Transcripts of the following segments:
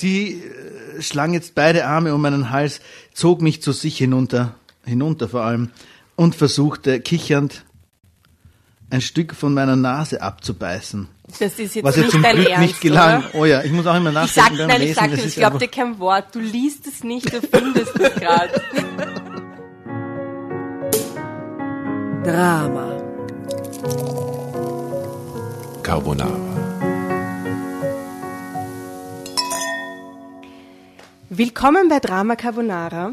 Sie äh, schlang jetzt beide Arme um meinen Hals, zog mich zu sich hinunter, hinunter vor allem, und versuchte kichernd ein Stück von meiner Nase abzubeißen. Das ist jetzt Was ihr nicht zum dein Glück Ernst, nicht gelang. Oder? Oh ja, ich muss auch immer Ich sag, nachdenken nein, ich sag Das ich glaube dir kein Wort. Du liest es nicht, du findest es gerade. Drama. Carbonara. Willkommen bei Drama Carbonara.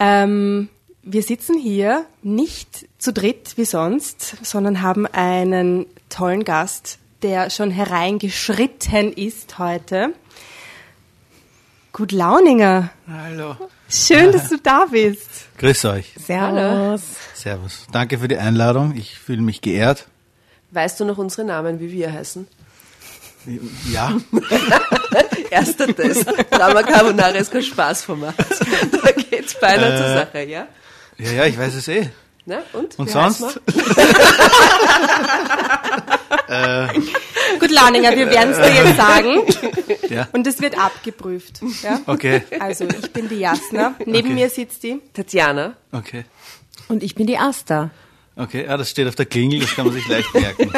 Ähm, wir sitzen hier nicht zu dritt wie sonst, sondern haben einen tollen Gast, der schon hereingeschritten ist heute. Gut Launinger. Hallo. Schön, dass du da bist. Grüß euch. Servus. Servus. Danke für die Einladung. Ich fühle mich geehrt. Weißt du noch unsere Namen, wie wir heißen? Ja. Erster Test. Drama Carbonara ist kein Spaßformat. Da geht's beinahe zur Sache, ja? Ja, ja, ich weiß es eh. Na, und? Und Wie sonst? heißen Gut Launinger, wir werden es dir jetzt sagen. Ja. Und es wird abgeprüft. Ja? Okay. Also, ich bin die Jasna. Neben Okay. mir sitzt die. Tatjana. Okay. Und ich bin die Asta. Okay, ja, das steht auf der Klingel, das kann man sich leicht merken.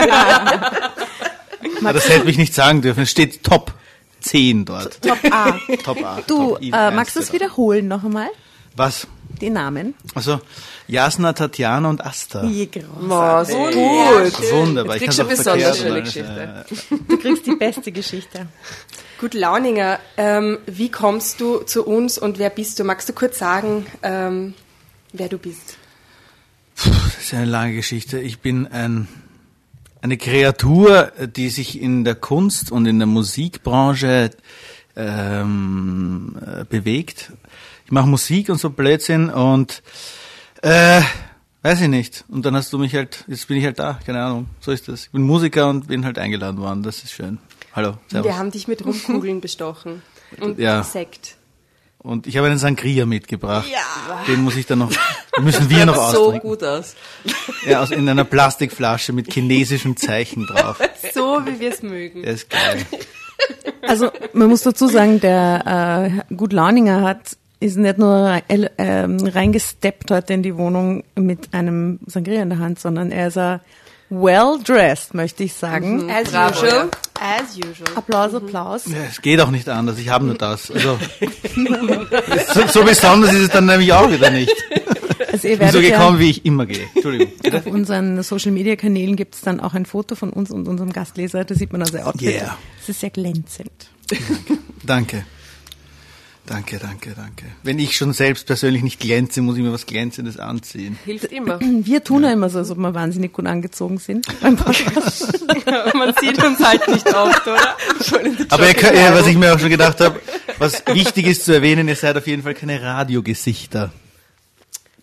Aber das hätte mich nicht sagen dürfen. Es steht Top 10 dort. Top A. Top A. Du, Top äh, magst du es wiederholen noch einmal? Was? Die Namen? Also, Jasna, Tatjana und Asta. Je groß. Oh, so gut. Wunderbar. Jetzt Ich kriegst eine auch besonders verkehrt schöne. Geschichte. Du kriegst die beste Geschichte. Gut Launinger, ähm, wie kommst du zu uns und wer bist du? Magst du kurz sagen, ähm, wer du bist? Das ist eine lange Geschichte. Ich bin ein, eine Kreatur, die sich in der Kunst und in der Musikbranche ähm, äh, bewegt. Ich mache Musik und so Blödsinn und äh, weiß ich nicht. Und dann hast du mich halt, jetzt bin ich halt da, keine Ahnung. So ist das. Ich bin Musiker und bin halt eingeladen worden. Das ist schön. Hallo, servus. Wir haben dich mit Rumkugeln bestochen und Ja. Sekt. Und ich habe einen Sangria mitgebracht. Ja. Den muss ich dann noch, den müssen wir noch So austrinken. gut aus. Ja, aus, in einer Plastikflasche mit chinesischen Zeichen drauf. So, wie wir es mögen. Der ist geil. Also man muss dazu sagen, der äh, Gut Launinger hat ist nicht nur äh, ähm, reingesteppt heute in die Wohnung mit einem Sangria in der Hand, sondern er ist äh, well dressed, möchte ich sagen. As Bravo, usual. As usual. Applaus, Applaus. Ja, es geht auch nicht anders. Ich habe nur das. Also, so, so besonders ist es dann nämlich auch wieder nicht. Also ihr Ich bin so werdet ja gekommen, wie ich immer gehe. Entschuldigung. auf unseren Social Media Kanälen gibt es dann auch ein Foto von uns und unserem Gastleser. Da sieht man also Outfit. Yeah. Es ist sehr glänzend. Danke. Danke, danke, danke. Wenn ich schon selbst persönlich nicht glänze, muss ich mir was Glänzendes anziehen. Hilft immer. Wir tun ja immer so, als ob wir wahnsinnig gut angezogen sind beim Podcast. Man sieht uns halt nicht oft, oder? Aber ihr könnt, ja, was ich mir auch schon gedacht habe, was wichtig ist zu erwähnen, ihr seid auf jeden Fall keine Radiogesichter.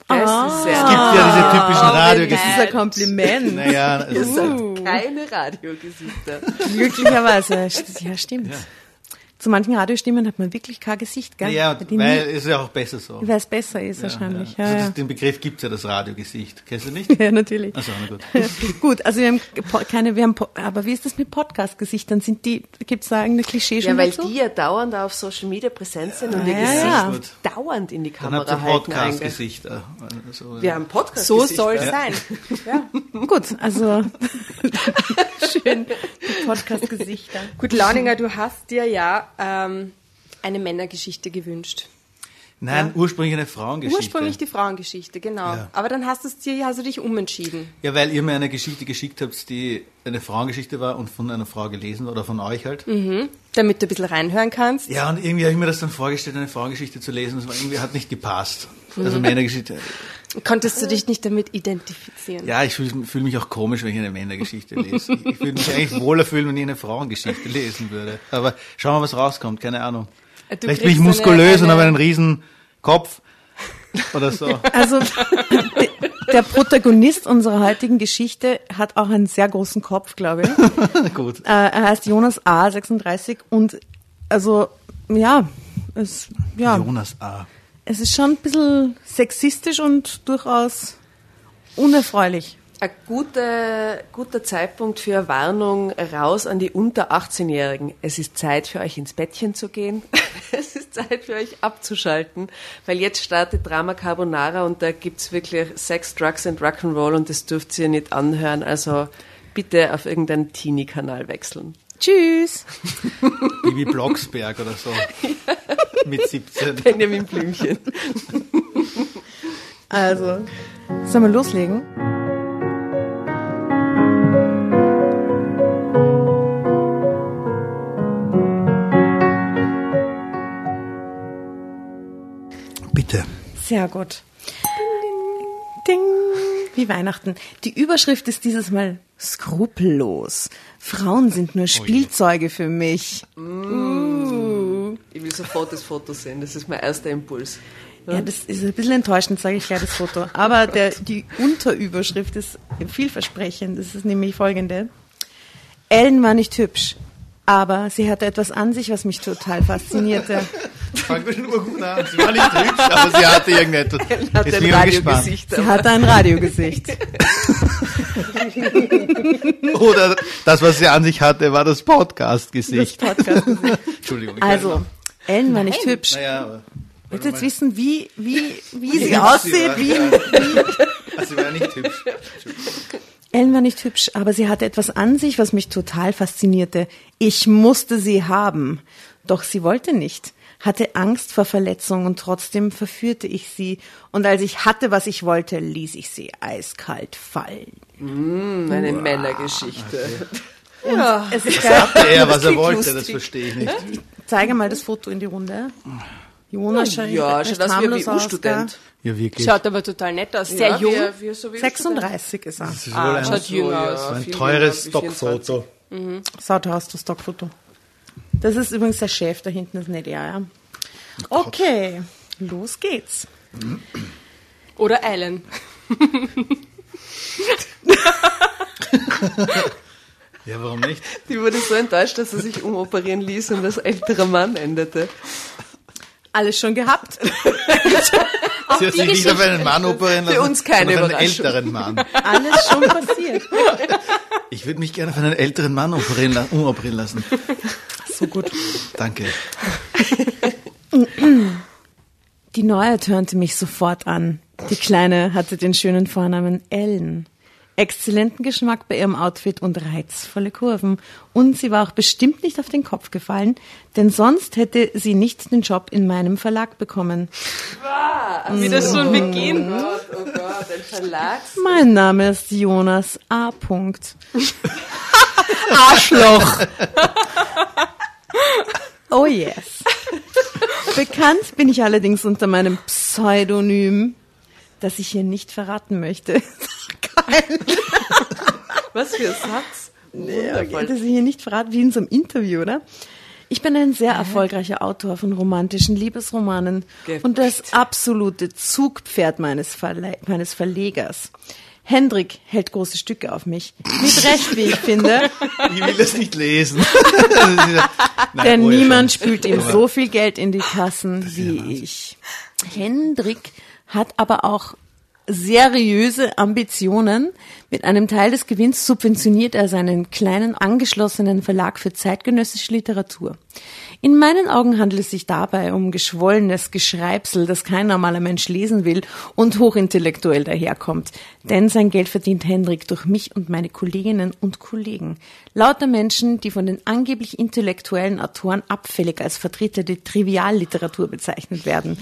Das ist sehr Es gibt ja diese typischen Das Radiogesichter. ist ein Kompliment. Naja, Ihr also, seid keine Radiogesichter. Glücklicherweise. Ja, stimmt. Zu manchen Radiostimmen hat man wirklich kein Gesicht, gell? ja, weil nie- ist ja auch besser so. weil es besser ist wahrscheinlich. Ja, Also ja. das, den Begriff gibt's ja, das Radiogesicht. Kennst du nicht? ja natürlich. Also, na gut. Gut, also wir haben keine, wir haben, aber wie ist das mit Podcast-Gesichtern? Sind die, gibt's da irgendeine Klischee Ja, schon weil dazu? die ja dauernd auf Social Media präsent sind und ihr Ja, Gesicht ja. Dauernd in die Dann habt Kamera ihr. Podcast-Gesichter. Also, Wir haben Podcast. So soll es sein. Gut, also schön, die Podcast-Gesichter. Gut, Launinger, du hast dir ja ähm, eine Männergeschichte gewünscht. Nein, ursprünglich eine Frauengeschichte. Ursprünglich die Frauengeschichte, genau. Ja. Aber dann hast du es dir, hast du dich umentschieden. Ja, weil ihr mir eine Geschichte geschickt habt, die eine Frauengeschichte war und von einer Frau gelesen oder von euch halt. Damit du ein bisschen reinhören kannst. Ja, und irgendwie habe ich mir das dann vorgestellt, eine Frauengeschichte zu lesen. Das war irgendwie hat nicht gepasst. Also Männergeschichte. Konntest du dich nicht damit identifizieren? Ja, ich fühle fühl mich auch komisch, wenn ich eine Männergeschichte lese. Ich, ich würde mich eigentlich wohler fühlen, wenn ich eine Frauengeschichte lesen würde. Aber schauen wir, was rauskommt. Keine Ahnung. Du Vielleicht bin ich muskulös eine- und habe eine- einen riesen Kopf oder so. Also de- der Protagonist unserer heutigen Geschichte hat auch einen sehr großen Kopf, glaube ich. Gut. Äh, er heißt Jonas A. 36 und also ja, es, ja, Jonas A. es ist schon ein bisschen sexistisch und durchaus unerfreulich. ein guter, guter Zeitpunkt für Warnung raus an die unter 18-Jährigen. Es ist Zeit für euch ins Bettchen zu gehen. es ist Zeit für euch abzuschalten, weil jetzt startet Drama Carbonara und da gibt's wirklich Sex, Drugs and Rock'n'Roll und das dürft ihr nicht anhören. Also bitte auf irgendeinen Teenie-Kanal wechseln. Tschüss. Bibi Blocksberg oder so. Mit 17. Benjamin Blümchen. Also, sollen wir loslegen? Bitte. Sehr gut. Ding. Wie Weihnachten. Die Überschrift ist dieses Mal skrupellos. Frauen sind nur Spielzeuge für mich. Ich will sofort das Foto sehen. Das ist mein erster Impuls. Ja, das ist ein bisschen enttäuschend, sage ich gleich das Foto. Aber der, die Unterüberschrift ist vielversprechend. Das ist nämlich folgende. Ellen war nicht hübsch, aber sie hatte etwas an sich, was mich total faszinierte. Fangen wir nur gut an. Sie war nicht hübsch, aber sie hatte irgendetwas. Hat Jetzt ein. Radiogesicht. Sie hatte ein Radiogesicht. Oder das, was sie an sich hatte, war das Das Podcast-Gesicht. Podcast. Entschuldigung. ich Also, Ellen war nicht hübsch. Naja, aber. Willst du jetzt wissen, wie, wie, wie sie aussieht? war, Wie, ja. Also, sie war nicht hübsch. Ellen war nicht hübsch, aber sie hatte etwas an sich, was mich total faszinierte. Ich musste sie haben. Doch sie wollte nicht, hatte Angst vor Verletzung und trotzdem verführte ich sie. Und als ich hatte, was ich wollte, ließ ich sie eiskalt fallen. Eine Männergeschichte. Ja. Es ist geil. Hatte er, was er wollte, lustig. das verstehe ich nicht. Zeige mal das Foto in die Runde. Jonas schaut Ja, schaut aus wie ein WU-Student. Ja, wirklich. Schaut aber total nett aus. Sehr jung. Wir, wir so wie gell? 36 ist er. Das ist Ah, wohl ein, schaut jünger ja. aus. ein teures jünger, wie 24. Stockfoto. Schaut aus, das Stockfoto. Das ist übrigens der Chef, da hinten ist nicht er, ja. Okay, los geht's. Oder Ellen. Ja, warum nicht? Die wurde so enttäuscht, dass er sich umoperieren ließ und als älterer Mann endete. Alles schon gehabt? Sie hat sich nicht auf einen Mann operieren lassen, Für uns keine sondern auf einen Überraschung. älteren Mann. Alles schon passiert. Ich würde mich gerne auf einen älteren Mann operieren, la- umoperieren lassen. So gut. Danke. Die Neue turnte mich sofort an. Die Kleine hatte den schönen Vornamen Ellen. Exzellenten Geschmack bei ihrem Outfit und reizvolle Kurven. Und sie war auch bestimmt nicht auf den Kopf gefallen, denn sonst hätte sie nicht den Job in meinem Verlag bekommen. Wie das schon beginnt. Gott, oh Gott, ein Verlags... Mein Name ist Jonas A. Punkt. Arschloch. Oh yes. Bekannt bin ich allerdings unter meinem Pseudonym, das ich hier nicht verraten möchte. Geil. Was für ein Satz. Wundervoll. Das ich hier nicht verraten, wie in so einem Interview, oder? Ich bin ein sehr erfolgreicher Autor von romantischen Liebesromanen Ge- und das absolute Zugpferd meines, Verle meines Verlegers. Hendrik hält große Stücke auf mich. Mit Recht, wie ich finde, Ich will das nicht lesen. Nein, denn oh ja niemand schon. spült ihm so viel Geld in die Kassen wie ich. Hendrik hat aber auch seriöse Ambitionen. Mit einem Teil des Gewinns subventioniert er seinen kleinen angeschlossenen Verlag für zeitgenössische Literatur. In meinen Augen handelt es sich dabei um geschwollenes Geschreibsel, das kein normaler Mensch lesen will und hochintellektuell daherkommt. Denn sein Geld verdient Hendrik durch mich und meine Kolleginnen und Kollegen. Lauter Menschen, die von den angeblich intellektuellen Autoren abfällig als Vertreter der Trivialliteratur bezeichnet werden.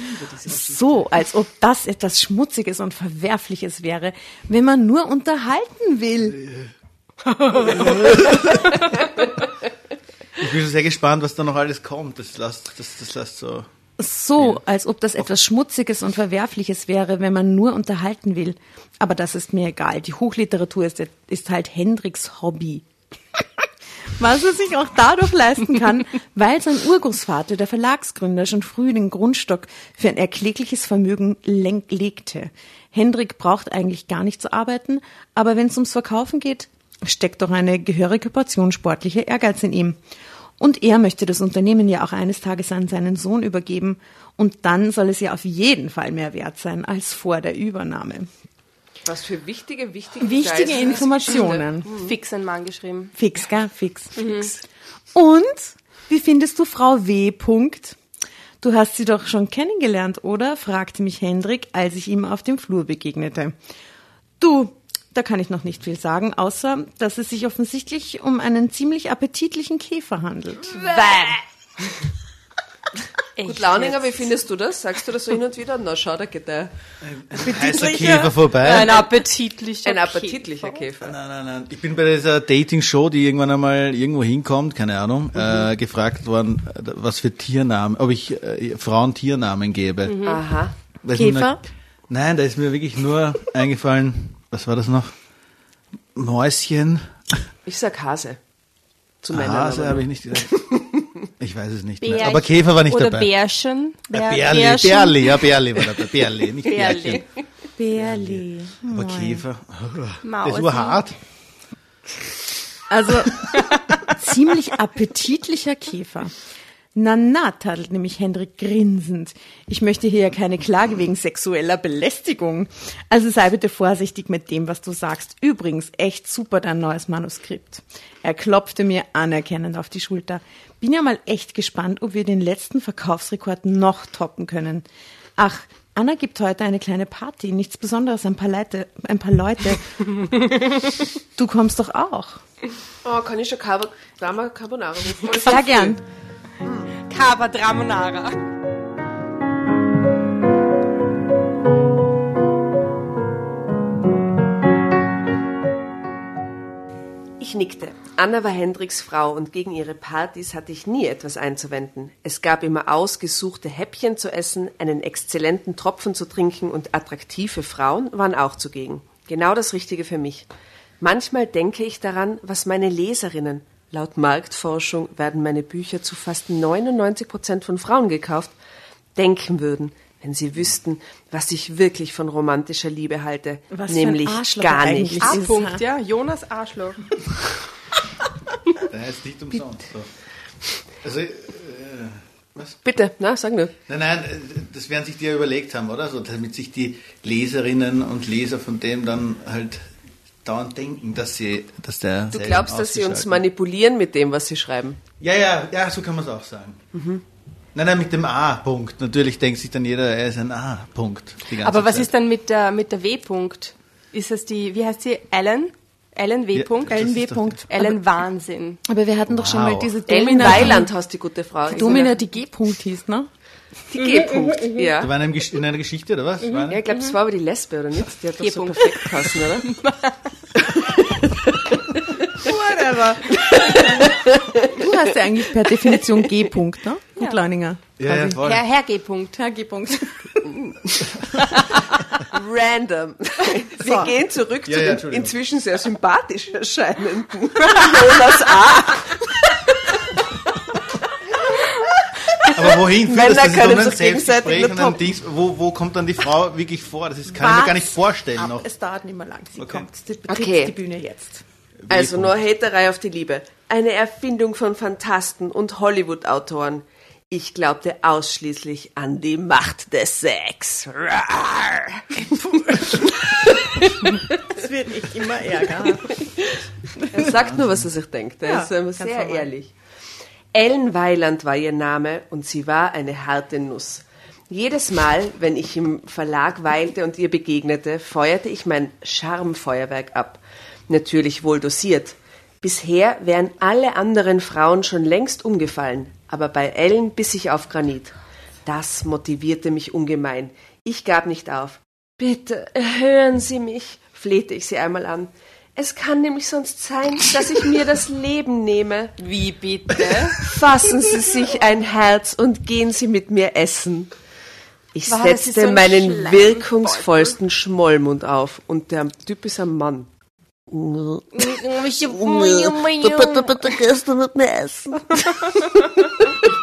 So, als ob das etwas Schmutziges und Verwerfliches wäre, wenn man nur unterhalten will. Ich bin schon sehr gespannt, was da noch alles kommt. Das lasst, das, das lasst so. So, als ob das etwas Schmutziges und Verwerfliches wäre, wenn man nur unterhalten will. Aber das ist mir egal. Die Hochliteratur ist, ist halt Hendriks Hobby. Was er sich auch dadurch leisten kann, weil sein Urgroßvater, der Verlagsgründer, schon früh den Grundstock für ein erklägliches Vermögen legte. Hendrik braucht eigentlich gar nicht zu arbeiten, aber wenn es ums Verkaufen geht, steckt doch eine gehörige Portion sportlicher Ehrgeiz in ihm. Und er möchte das Unternehmen ja auch eines Tages an seinen Sohn übergeben. Und dann soll es ja auf jeden Fall mehr wert sein als vor der Übernahme. Was für wichtige, wichtige Wichtige. Informationen. Fix ein Mann geschrieben. Fix, gell? Fix. Und wie findest du Frau W. Punkt? Du hast sie doch schon kennengelernt, oder? fragte mich Hendrik, als ich ihm auf dem Flur begegnete. Du, da kann ich noch nicht viel sagen, außer dass es sich offensichtlich um einen ziemlich appetitlichen Käfer handelt. Gut, Launinger, wie findest du das? Sagst du das so hin und wieder? Na, schau, da geht der. Heißer Käfer vorbei. Ein appetitlicher Ein appetitlicher Käfer. Nein, nein, nein. Ich bin bei dieser Dating-Show, die irgendwann einmal irgendwo hinkommt, keine Ahnung, äh, gefragt worden, was für Tiernamen, ob ich äh, Frauen Tiernamen gebe. Aha. Ist mir Käfer? nur- Nein, da ist mir wirklich nur eingefallen, was war das noch? Mäuschen. Ich sag Hase. Zu Männern. Hase habe ich nicht gesagt. Ich weiß es nicht mehr. Aber Käfer war nicht oder dabei. Bärchen. Bär- Bärli, Bärchen. Bärli, ja, Bärli war dabei. Bärli, nicht Bärchen. Bärli. Aber Käfer, das Mausi. war hart. Also ziemlich appetitlicher Käfer. Na na, tadelt nämlich Hendrik grinsend. Ich möchte hier ja keine Klage wegen sexueller Belästigung. Also sei bitte vorsichtig mit dem, was du sagst. Übrigens, echt super dein neues Manuskript. Er klopfte mir anerkennend auf die Schulter. Bin ja mal echt gespannt, ob wir den letzten Verkaufsrekord noch toppen können. Ach, Anna gibt heute eine kleine Party, nichts Besonderes, ein paar Leute. Ein paar Leute. Du kommst doch auch. Oh, kann ich schon Carbonara rufen? Sehr gern. Cava Dramonara. Ich nickte. Anna war Hendriks Frau und gegen ihre Partys hatte ich nie etwas einzuwenden. Es gab immer ausgesuchte Häppchen zu essen, einen exzellenten Tropfen zu trinken und attraktive Frauen waren auch zugegen. Genau das Richtige für mich. Manchmal denke ich daran, was meine Leserinnen, laut Marktforschung werden meine Bücher zu fast 99 Prozent von Frauen gekauft, denken würden, wenn sie wüssten, was ich wirklich von romantischer Liebe halte. Was für ein nämlich Arschloch gar nichts. eigentlich A. Ist Punkt, ja. Jonas Arschloch. Der heißt nicht umsonst. So. Also, äh, was? Bitte, na, sag nur. Nein, nein, äh, das werden sich die ja überlegt haben, oder? So, damit sich die Leserinnen und Leser von dem dann halt dauernd denken, dass sie, dass der. Du glaubst, dass sie uns manipulieren mit dem, was sie schreiben? Ja, ja, ja, so kann man es auch sagen. Mhm. Nein, nein, mit dem A-Punkt. Natürlich denkt sich dann jeder, er ist ein A-Punkt. Aber was Zeit. ist dann mit der, mit der W-Punkt? Ist das die, wie heißt sie? Ellen? Ellen W. Ja, Punkt? das Ellen W. Punkt. Ellen Wahnsinn. Aber wir hatten doch schon Wow. mal diese Ellen Domina, Weiland hast die gute Frau. die, Domina, die G-Punkt hieß, ne? Die G-Punkt, Da ja. war in, in einer Geschichte, oder was? War Ja, ich glaube, das war aber die Lesbe, oder nicht? Die hat doch so perfekt passen, oder? Whatever. du hast ja eigentlich per Definition G-Punkt, ne? Gut, Leininger. Ja, ja, voll. Herr, Herr G. Punkt. Ja, G-Punkt. Random. Wir gehen zurück Ja, zu ja, dem inzwischen sehr sympathisch erscheinenden Jonas A. Aber wohin führt Männer das? Das ist doch ein Selbstgespräch und ein. Dings. Wo, wo kommt dann die Frau wirklich vor? Das ist, kann ich mir gar nicht vorstellen Ab, noch. Es dauert nicht mehr lang. Sie Okay. kommt. Sie betritt Okay. die Bühne jetzt. Also nur Haterei auf die Liebe. Eine Erfindung von Fantasten und Hollywood-Autoren. Ich glaubte ausschließlich an die Macht des Sex. Das wird nicht immer ärger. Er sagt nur, was er sich denkt. Er Ja, ist ähm, sehr normal. ehrlich. Ellen Weiland war ihr Name und sie war eine harte Nuss. Jedes Mal, wenn ich im Verlag weilte und ihr begegnete, feuerte ich mein Charmfeuerwerk ab. Natürlich wohl dosiert. Bisher wären alle anderen Frauen schon längst umgefallen, aber bei Ellen biss ich auf Granit. Das motivierte mich ungemein. Ich gab nicht auf. Bitte, hören Sie mich, flehte ich sie einmal an. Es kann nämlich sonst sein, dass ich mir das Leben nehme. Wie bitte? Fassen Sie sich ein Herz und gehen Sie mit mir essen. Ich War setzte so ein meinen wirkungsvollsten Schmollmund auf und der Typ ist ein Mann. Bitte, bitte gehst du mit mir essen.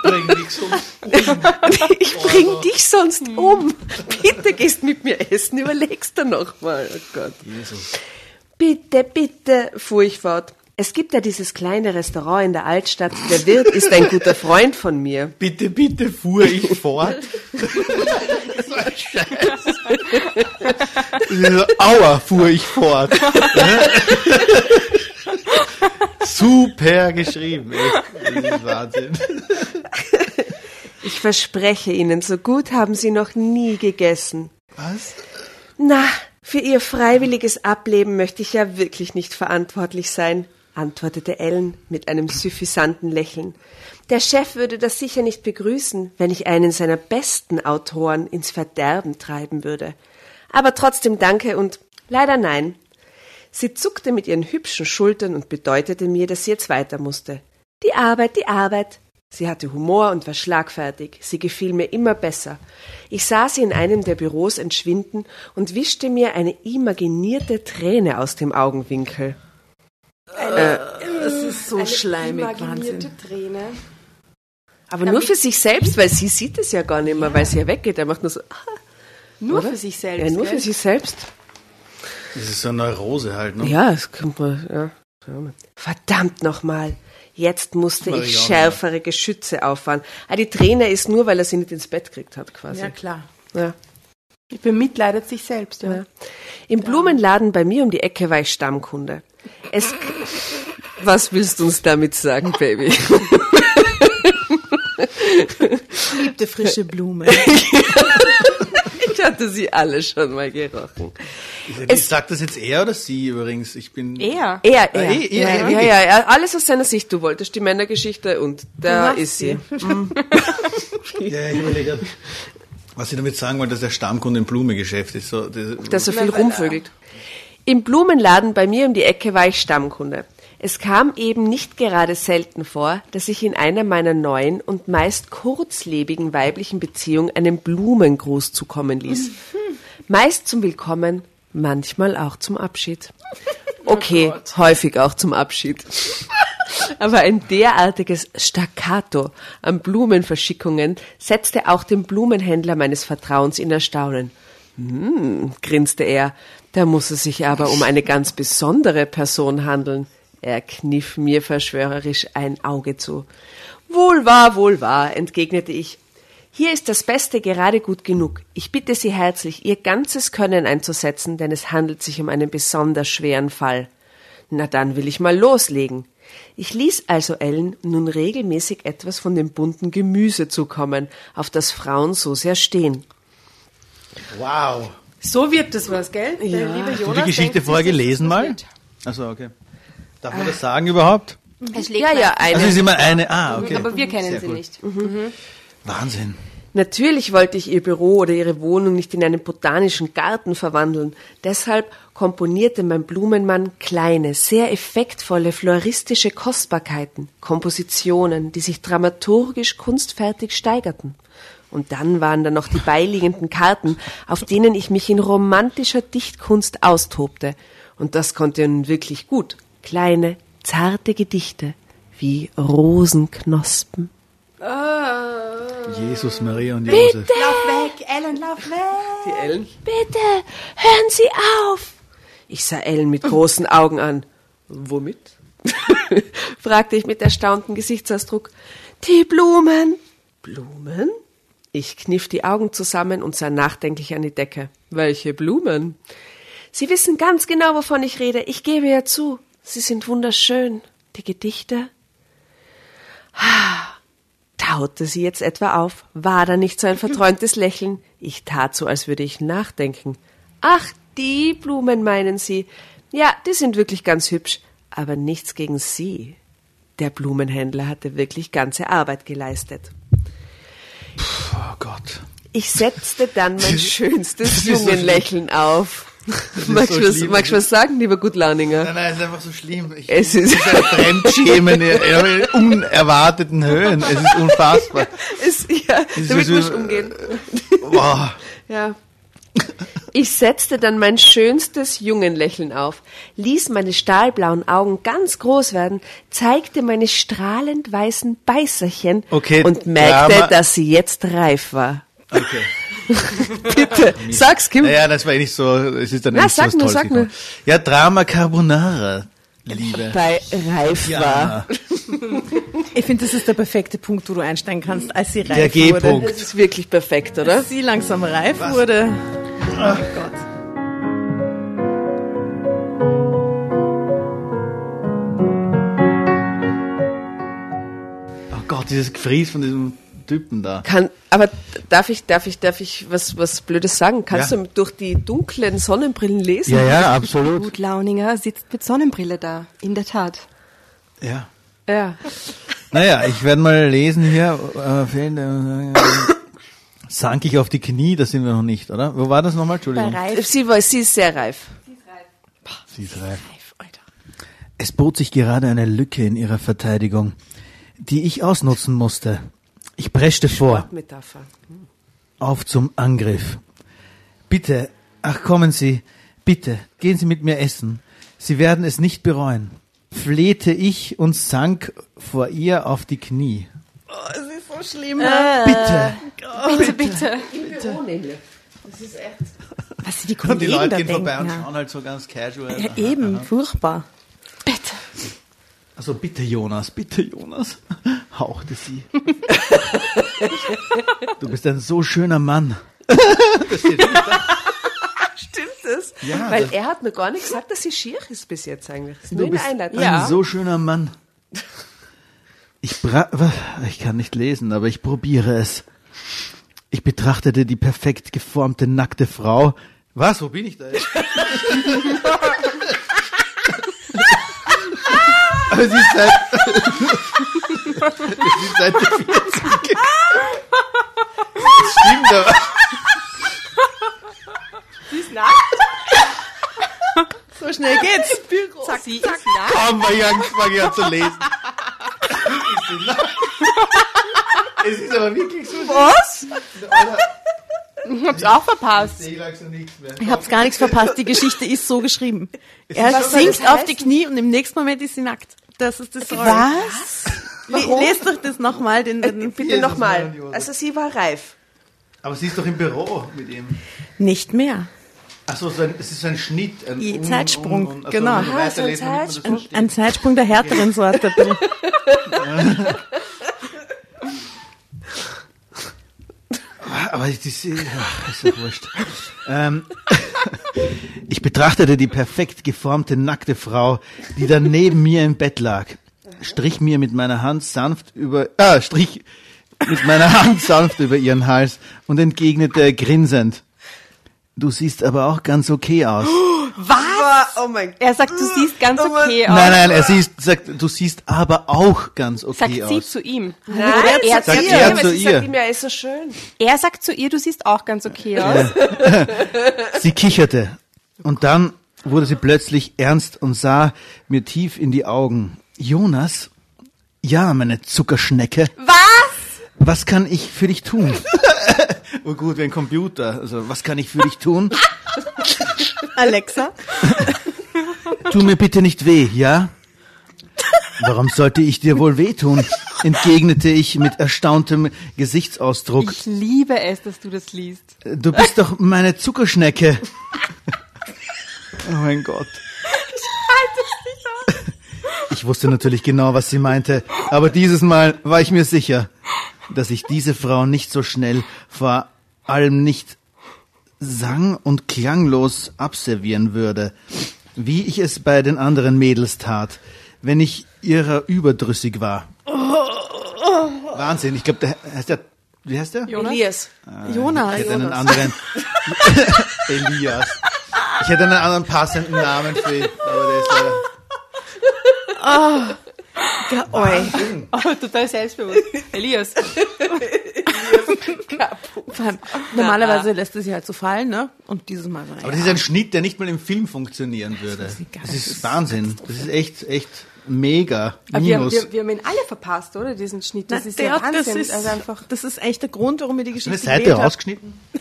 Bring nichts um. Ich bring dich sonst um. Bitte gehst mit mir essen, überlegst du noch mal. Oh Gott. Jesus. Bitte, bitte, fuhr ich fort. Es gibt ja dieses kleine Restaurant in der Altstadt. Der Wirt ist ein guter Freund von mir. Bitte, bitte fuhr ich fort. so ein Scheiß. So, Aua, fuhr ich fort. Super geschrieben, echt. Das ist Wahnsinn. Ich verspreche Ihnen, so gut haben Sie noch nie gegessen. Was? Na, für Ihr freiwilliges Ableben möchte ich ja wirklich nicht verantwortlich sein, antwortete Ellen mit einem suffisanten Lächeln. Der Chef würde das sicher nicht begrüßen, wenn ich einen seiner besten Autoren ins Verderben treiben würde. Aber trotzdem danke und leider nein. Sie zuckte mit ihren hübschen Schultern und bedeutete mir, dass sie jetzt weiter musste. Die Arbeit, die Arbeit. Sie hatte Humor und war schlagfertig. Sie gefiel mir immer besser. Ich sah sie in einem der Büros entschwinden und wischte mir eine imaginierte Träne aus dem Augenwinkel. Das ist so Eine schleimig, Wahnsinn. Träne. Aber nur für sich selbst, weil sie sieht es ja gar nicht mehr, weil sie ja weggeht. Er macht nur so, ah, Nur Oder? für sich selbst. ja, nur gell? für sich selbst. Das ist so eine Neurose halt, ne? Ja, das kommt mal, ja. Verdammt nochmal. Jetzt musste Mach ich ich schärfere Geschütze auffahren. Ah, die Träne ist nur, weil er sie nicht ins Bett gekriegt hat, quasi. Ja, klar. Ja. Bemitleidet sich selbst, ja. Ja. Im Blumenladen bei mir um die Ecke war ich Stammkunde. Es, was willst du uns damit sagen, Baby? Liebte frische Blume. Ich hatte sie alle schon mal gerochen. Ich sag das jetzt er oder sie übrigens? Ich bin. Er. Er, Ah, er. eh, eh, ja, eh, ja, ja, ja, alles aus seiner Sicht. Du wolltest die Männergeschichte und da ist sie. Ja, ich überlege. Was ich damit sagen wollte, dass der Stammkunde im Blumengeschäft ist. So, das, dass er viel rumvögelt. Im Blumenladen bei mir um die Ecke war ich Stammkunde. Es kam eben nicht gerade selten vor, dass ich in einer meiner neuen und meist kurzlebigen weiblichen Beziehungen einen Blumengruß zukommen ließ. Meist zum Willkommen, manchmal auch zum Abschied. Okay, häufig auch zum Abschied. Aber ein derartiges Staccato an Blumenverschickungen setzte auch den Blumenhändler meines Vertrauens in Erstaunen. Hm, grinste er, da muss es sich aber um eine ganz besondere Person handeln. Er kniff mir verschwörerisch ein Auge zu. Wohl wahr, wohl wahr, entgegnete ich. Hier ist das Beste gerade gut genug. Ich bitte Sie herzlich, Ihr ganzes Können einzusetzen, denn es handelt sich um einen besonders schweren Fall. Na dann will ich mal loslegen. Ich ließ also Ellen nun regelmäßig etwas von dem bunten Gemüse zukommen, auf das Frauen so sehr stehen. wow. So wird das was, gell? Der liebe Hast du Jonas die Geschichte denkt vorher gelesen mal? Achso, okay. Darf man das sagen überhaupt? Es schlägt Ja, ja, eine. Also ist immer eine. Ah, okay. Aber wir kennen Sehr sie gut. nicht. Wahnsinn. Natürlich wollte ich ihr Büro oder ihre Wohnung nicht in einen botanischen Garten verwandeln. Deshalb komponierte mein Blumenmann kleine, sehr effektvolle floristische Kostbarkeiten, Kompositionen, die sich dramaturgisch kunstfertig steigerten. Und dann waren da noch die beiliegenden Karten, auf denen ich mich in romantischer Dichtkunst austobte. Und das konnte nun wirklich gut. Kleine, zarte Gedichte wie Rosenknospen. Jesus, Maria und Josef. Lauf weg, Ellen, lauf weg. Die Ellen? Bitte, hören Sie auf! Ich sah Ellen mit großen Augen an. Womit? fragte ich mit erstauntem Gesichtsausdruck. Die Blumen. Blumen? Ich kniff die Augen zusammen und sah nachdenklich an die Decke. Welche Blumen? Sie wissen ganz genau, wovon ich rede. Ich gebe ja zu. Sie sind wunderschön. Die Gedichte? Taute sie jetzt etwa auf? War da nicht so ein verträumtes Lächeln? Ich tat so, als würde ich nachdenken. Ach, die Blumen meinen Sie? Ja, die sind wirklich ganz hübsch, aber nichts gegen Sie. Der Blumenhändler hatte wirklich ganze Arbeit geleistet. Gott. Ich setzte dann mein schönstes ist so. Jungenlächeln auf. Magst so du was, magst du was sagen, lieber Gutlauninger? Nein, nein, es ist einfach so schlimm. Ich, Es ist- ein Fremdschämen in, unerwarteten Höhen. Es ist unfassbar. Es, ja, ist damit so- musst du umgehen. Boah. Ja. Ich setzte dann mein schönstes Jungenlächeln auf, ließ meine stahlblauen Augen ganz groß werden, zeigte meine strahlend weißen Beißerchen Okay, und merkte, Drama- dass sie jetzt reif war. Okay. Bitte, sag's, Kim. Naja, das war eh nicht so, es ist dann Na, nicht so sag was nur, sag gekommen. Ja, Drama Carbonara, Liebe. Bei reif war. Ja, Ich finde, das ist der perfekte Punkt, wo du einsteigen kannst, als sie reif der G-Punkt. wurde. Das ist wirklich perfekt, oder? Als sie langsam reif wurde. Ach. Oh Gott. Oh Gott, dieses Gefries von diesem Typen da. Kann, aber darf ich, darf ich, darf ich was, was Blödes sagen? Kannst ja. du durch die dunklen Sonnenbrillen lesen? Ja, ja, absolut. Gut Launinger sitzt mit Sonnenbrille da, in der Tat. Ja. Ja. Naja, ich werde mal lesen hier. Äh, fehlen, äh, sank ich auf die Knie, das sind wir noch nicht, oder? Wo war das nochmal? Entschuldigung. Sie, war, sie ist sehr reif. Sie ist reif. Es bot sich gerade eine Lücke in ihrer Verteidigung, die ich ausnutzen musste. Ich preschte vor. Metapher. Auf zum Angriff. Bitte, ach kommen Sie, bitte, gehen Sie mit mir essen. Sie werden es nicht bereuen. Flehte ich und sank vor ihr auf die Knie. Es ist so schlimm. Bitte. Bitte, bitte. Büro nämlich. Das ist echt. Was sie die Und Kollegen die Leute da gehen denken. vorbei und ja. schauen halt so ganz casual. ja, eben, furchtbar. Bitte. Also bitte Jonas, bitte Jonas, hauchte sie. du bist ein so schöner Mann. Stimmt das? Ja, Weil das- er hat mir gar nicht gesagt, dass sie schier ist bis jetzt eigentlich. Das ist Du nur in der bist Einleitung. ein so schöner Mann. Ich, bra ich kann nicht lesen, aber ich probiere es. Ich betrachtete die perfekt geformte, nackte Frau. Was? Wo bin ich da jetzt? aber sie ist seit... sie ist seit der 40. Das stimmt aber. Sie ist nackt. So schnell geht's. Zack, sie ist nackt. Komm, ich an, fang ich an zu lesen. Ist sie nackt? Es ist aber wirklich so. Was? Ich hab's auch verpasst. Ich hab's gar nichts verpasst. Die Geschichte ist so geschrieben. Er sinkt auf die heißen? Knie und im nächsten Moment ist sie nackt. Das ist das. Was? Le lest doch das nochmal, den, den Bitte Jesus nochmal. Also sie war reif. Aber sie ist doch im Büro mit ihm. nicht mehr. Achso, so ein, es ist ein Schnitt. Ein Um- Zeitsprung, um- um- genau. wenn du Ah, so ein Zeitsprung. Ein Zeitsprung der härteren Sorte. ein bisschen. Aber das ist, ach, ist ja wurscht. ähm, ich betrachtete die perfekt geformte, nackte Frau, die da neben mir im Bett lag, strich mir mit meiner Hand sanft über, ah, strich mit meiner Hand sanft über ihren Hals und entgegnete grinsend. Du siehst aber auch ganz okay aus. Was? Oh mein Gott. Er sagt, du siehst ganz Oh okay aus. Nein, nein, er siehst, sagt, du siehst aber auch ganz okay Sagt sie aus. zu ihm. Nein, er sagt zu er ihr. aber zu sie ihr. sagt ihm ja, er ist so schön. Er sagt zu ihr, du siehst auch ganz okay aus. Sie kicherte. Und dann wurde sie plötzlich ernst und sah mir tief in die Augen. Jonas? Ja, meine Zuckerschnecke. Was? Was kann ich für dich tun? oh gut, wie ein Computer. Also, was kann ich für dich tun? Alexa? Tu mir bitte nicht weh, ja? Warum sollte ich dir wohl wehtun? entgegnete ich mit erstauntem Gesichtsausdruck. Ich liebe es, dass du das liest. Du bist doch meine Zuckerschnecke. Oh mein Gott. Ich wusste natürlich genau, was sie meinte, aber dieses Mal war ich mir sicher, dass ich diese Frau nicht so schnell, vor allem nicht sang- und klanglos abservieren würde, wie ich es bei den anderen Mädels tat, wenn ich ihrer überdrüssig war. Wahnsinn, ich glaube, der heißt der, wie heißt der? Elias. Jonas. Ich hätte einen anderen Elias. Ich hätte einen anderen passenden Namen für ihn, aber der ist leider. Ja, oi. Oh, total selbstbewusst. Elias. Normalerweise lässt es sich halt so fallen, ne? Und dieses Mal so, Aber das ist ein Schnitt, der nicht mal im Film funktionieren würde. ist egal. Das Das ist Wahnsinn. Das ist echt, echt mega. Aber wir, haben- Minus. wir, wir haben ihn alle verpasst, oder? Diesen Schnitt. Das Na, ist der- ja Wahnsinn. Das ist, also einfach. das ist echt der Grund, warum wir die Eine Geschichte Seite gewählt haben. rausgeschnitten?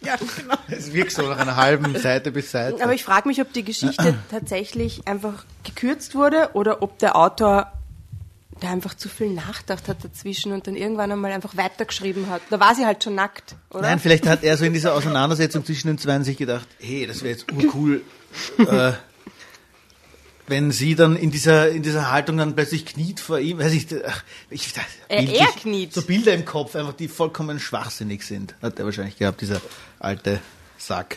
Ja, genau. Es wirkt so nach einer halben Seite bis Seite. Aber ich frage mich, ob die Geschichte tatsächlich einfach gekürzt wurde oder ob der Autor da einfach zu viel nachgedacht hat dazwischen und dann irgendwann einmal einfach weitergeschrieben hat. Da war sie halt schon nackt, oder? Nein, vielleicht hat er so in dieser Auseinandersetzung zwischen den zwei sich gedacht, hey, das wäre jetzt urcool, äh, wenn sie dann in dieser, in dieser Haltung dann plötzlich kniet vor ihm, weiß ich, ach, ich Äh, bildlich- er kniet. So Bilder im Kopf, einfach die vollkommen schwachsinnig sind, hat er wahrscheinlich gehabt, dieser alte Sack.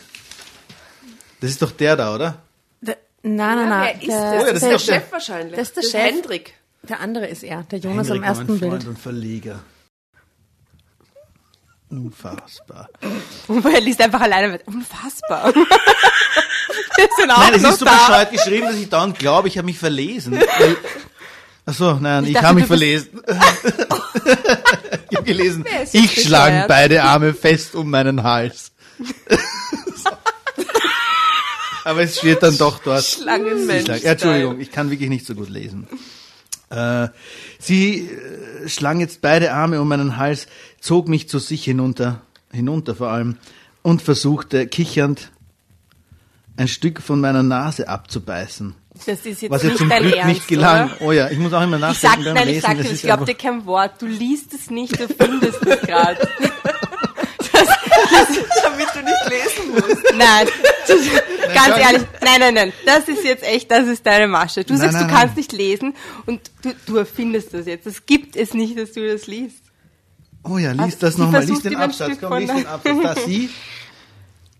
Das ist doch der da, oder? Der, nein, nein, Ja, nein. ist der, das? Oh ja, das ist der der- Chef wahrscheinlich. Das ist der das Chef. Hendrik. Der andere ist er, der Jonas Henrik am war mein ersten Freund Bild. und Verleger. Unfassbar. Und er liest einfach alleine mit. Unfassbar. Wir sind auch Nein, es ist so da. bescheuert geschrieben, dass ich dann glaube, ich habe mich verlesen. Weil- Ach so, nein, ich, dachte, habe mich verlesen. ich habe gelesen, ich schlage beide Arme fest um meinen Hals. Aber es steht dann doch dort. Schlangenmensch. Entschuldigung, ich kann wirklich nicht so gut lesen. Äh, sie äh, schlang jetzt beide Arme um meinen Hals, zog mich zu sich hinunter, hinunter vor allem, und versuchte kichernd ein Stück von meiner Nase abzubeißen. Das ist jetzt Was nicht zum dein Glück Ernst, nicht gelang. Oder? Oh ja, ich muss auch immer Ich nachdenken sag, beim nein, ich sag dir, ich glaube dir kein Wort. Du liest es nicht, du findest es gerade. Damit du nicht lesen musst. nein, das, ganz ehrlich, nein, nein, nein. Das ist jetzt echt, das ist deine Masche. Du Nein, sagst, nein, du kannst nein. nicht lesen und du, du erfindest das jetzt. Es gibt es nicht, dass du das liest. Oh ja, lies Also, das nochmal, lies den Absatz, komm, lies den Absatz. Da, sie,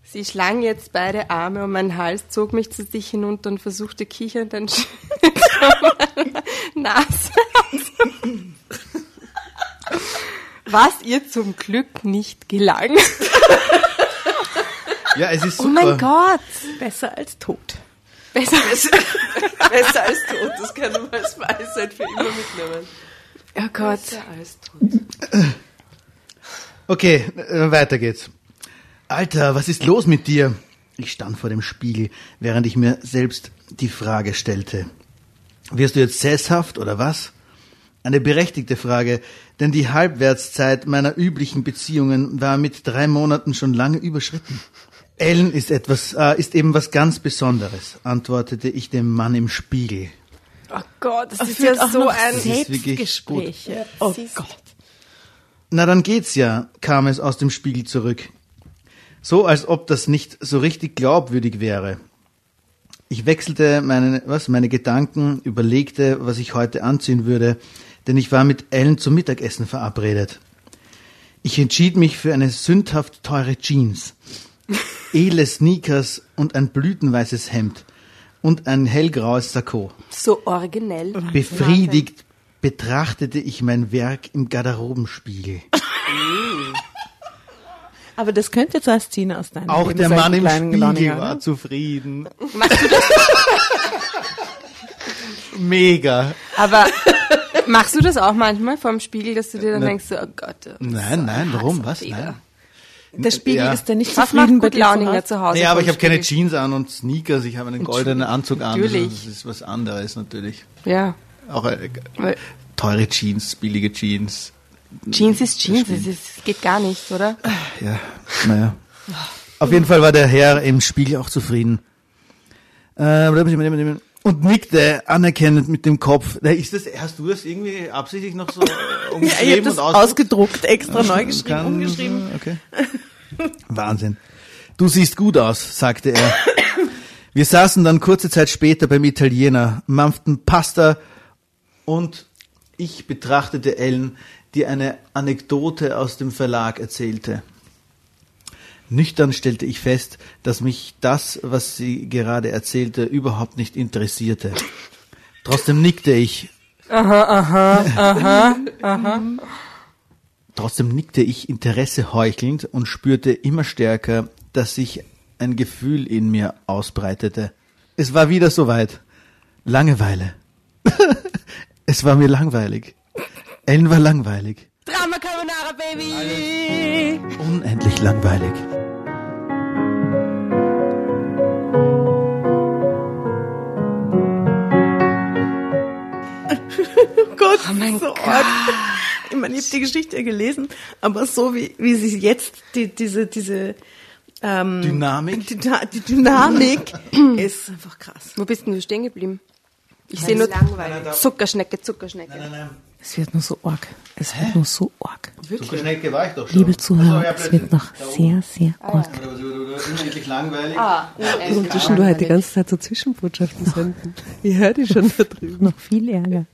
Sie schlang jetzt beide Arme um meinen Hals, zog mich zu sich hinunter und versuchte kichernd ein von meiner Nase Was ihr zum Glück nicht gelang. ja, es ist Oh super. mein Gott. Besser als tot. Besser als Besser als tot. Das kann man als Weisheit für immer mitnehmen. Oh Gott. Besser als tot. Okay, äh, weiter geht's. Alter, was ist los mit dir? Ich stand vor dem Spiegel, während ich mir selbst die Frage stellte. Wirst du jetzt sesshaft oder was? Eine berechtigte Frage, denn die Halbwertszeit meiner üblichen Beziehungen war mit drei Monaten schon lange überschritten. Ellen ist etwas, äh, ist eben was ganz Besonderes, antwortete ich dem Mann im Spiegel. Oh Gott, das ist führt ja auch so noch ein ist wirklich Selbstgespräche. Oh Siehst- Gott. Na, dann geht's ja, kam es aus dem Spiegel zurück. So, als ob das nicht so richtig glaubwürdig wäre. Ich wechselte meine, was, meine Gedanken, überlegte, was ich heute anziehen würde, denn ich war mit Ellen zum Mittagessen verabredet. Ich entschied mich für eine sündhaft teure Jeans, edle Sneakers und ein blütenweißes Hemd und ein hellgraues Sakko. So originell. Befriedigt betrachtete ich mein Werk im Garderobenspiegel. Aber das könnte jetzt als Szene aus deinem Auch Leben der Mann im Spiegel Geloniger, war ne? zufrieden. Machst du das, Mega. aber machst du das auch manchmal vorm Spiegel, dass du dir dann Na- denkst, so, oh Gott. Nein, nein, warum? Was? Nein. Der Spiegel Ja. ist der nicht Was zufrieden macht gut dir zu Hause? zu Hause? Nee, aber ich habe keine? Jeans an und Sneakers, ich habe einen goldenen Anzug an. Natürlich. Das ist was anderes natürlich. Ja. Auch äh, teure Jeans, billige Jeans. Jeans ist Jeans, es ist- es geht gar nicht, oder? Ja, naja. Auf jeden Fall war der Herr im Spiegel auch zufrieden. Äh, Und nickte anerkennend mit dem Kopf. Na, Ist das, hast du das irgendwie absichtlich noch so äh, Ja, ich umgeschrieben das und ausgedruckt? ausgedruckt, extra neu geschrieben, Kann- umgeschrieben. Okay. Wahnsinn. Du siehst gut aus, sagte er. Wir saßen dann kurze Zeit später beim Italiener, mampften Pasta und ich betrachtete Ellen, die eine Anekdote aus dem Verlag erzählte. Nüchtern stellte ich fest, dass mich das, was sie gerade erzählte, überhaupt nicht interessierte. Trotzdem nickte ich. Trotzdem nickte ich Interesse heuchelnd und spürte immer stärker, dass sich ein Gefühl in mir ausbreitete. Es war wieder soweit. Langeweile. es war mir langweilig. Ellen war langweilig. Drama Carbonara, Baby! Unendlich langweilig. Oh Gott, Oh mein so Gott. Ich meine, ich habe die Geschichte ja gelesen, aber so wie, wie sie jetzt, die, diese, diese ähm, Dynamik? Die, die Dynamik ist einfach krass. Wo bist denn du stehen geblieben? Ich sehe nur langweilig. Zuckerschnecke, Zuckerschnecke. Es wird nur so arg. Es wird nur so arg. Zuckerschnecke war ich doch schon. Liebe Zuhörer, Ach so, ja, es wird noch sehr, sehr arg. Unendlich langweilig. Warum tust du halt die ganze Zeit so Zwischenbotschaften senden? Ich höre die schon da drüben. Noch viel Ärger.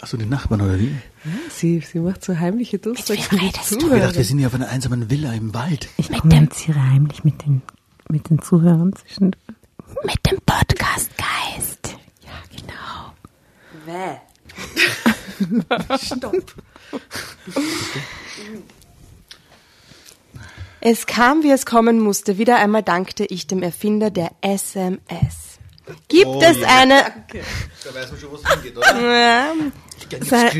Achso, die Nachbarn oder wie? Sie, sie macht so heimliche Durchsagen. wem redest du? Ich gedacht, wir sind hier auf einer einsamen Villa im Wald. Ich kommuniziere heimlich mit den, mit den Zuhörern zwischen. Mit dem Podcast-Geist. Ja, genau. Wäh. Stopp. Es kam, wie es kommen musste. Wieder einmal dankte ich dem Erfinder der SMS. Gibt Oh es ja. eine Da weiß man schon, wo es hingeht, oder? ja, Ich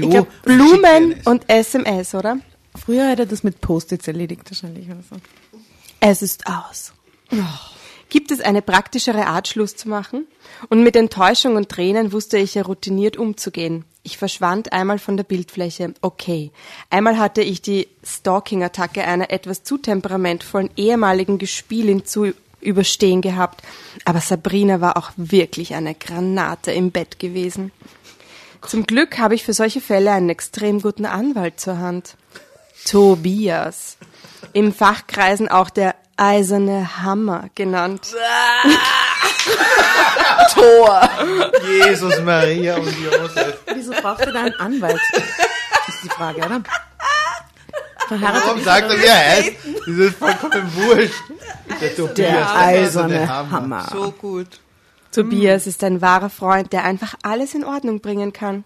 glaub, Blumen und SMS, oder? Früher hat er das mit Post-its erledigt wahrscheinlich oder so. Es ist aus. Gibt es eine praktischere Art, Schluss zu machen? Und mit Enttäuschung und Tränen wusste ich ja routiniert umzugehen. Ich verschwand einmal von der Bildfläche. Okay. Einmal hatte ich die Stalking-Attacke einer etwas zu temperamentvollen ehemaligen Gespielin zu überstehen gehabt. Aber Sabrina war auch wirklich eine Granate im Bett gewesen. Zum Glück habe ich für solche Fälle einen extrem guten Anwalt zur Hand. Tobias. Im Fachkreisen auch der eiserne Hammer genannt. Tor. Jesus, Maria und Josef. Wieso braucht er da einen Anwalt? Ist die Frage, oder? Verheiratet Warum sagt er, wie er heißt? Das ist vollkommen wurscht. Der, Tobias, der eiserne Hammer. So gut. Tobias ist ein wahrer Freund, der einfach alles in Ordnung bringen kann.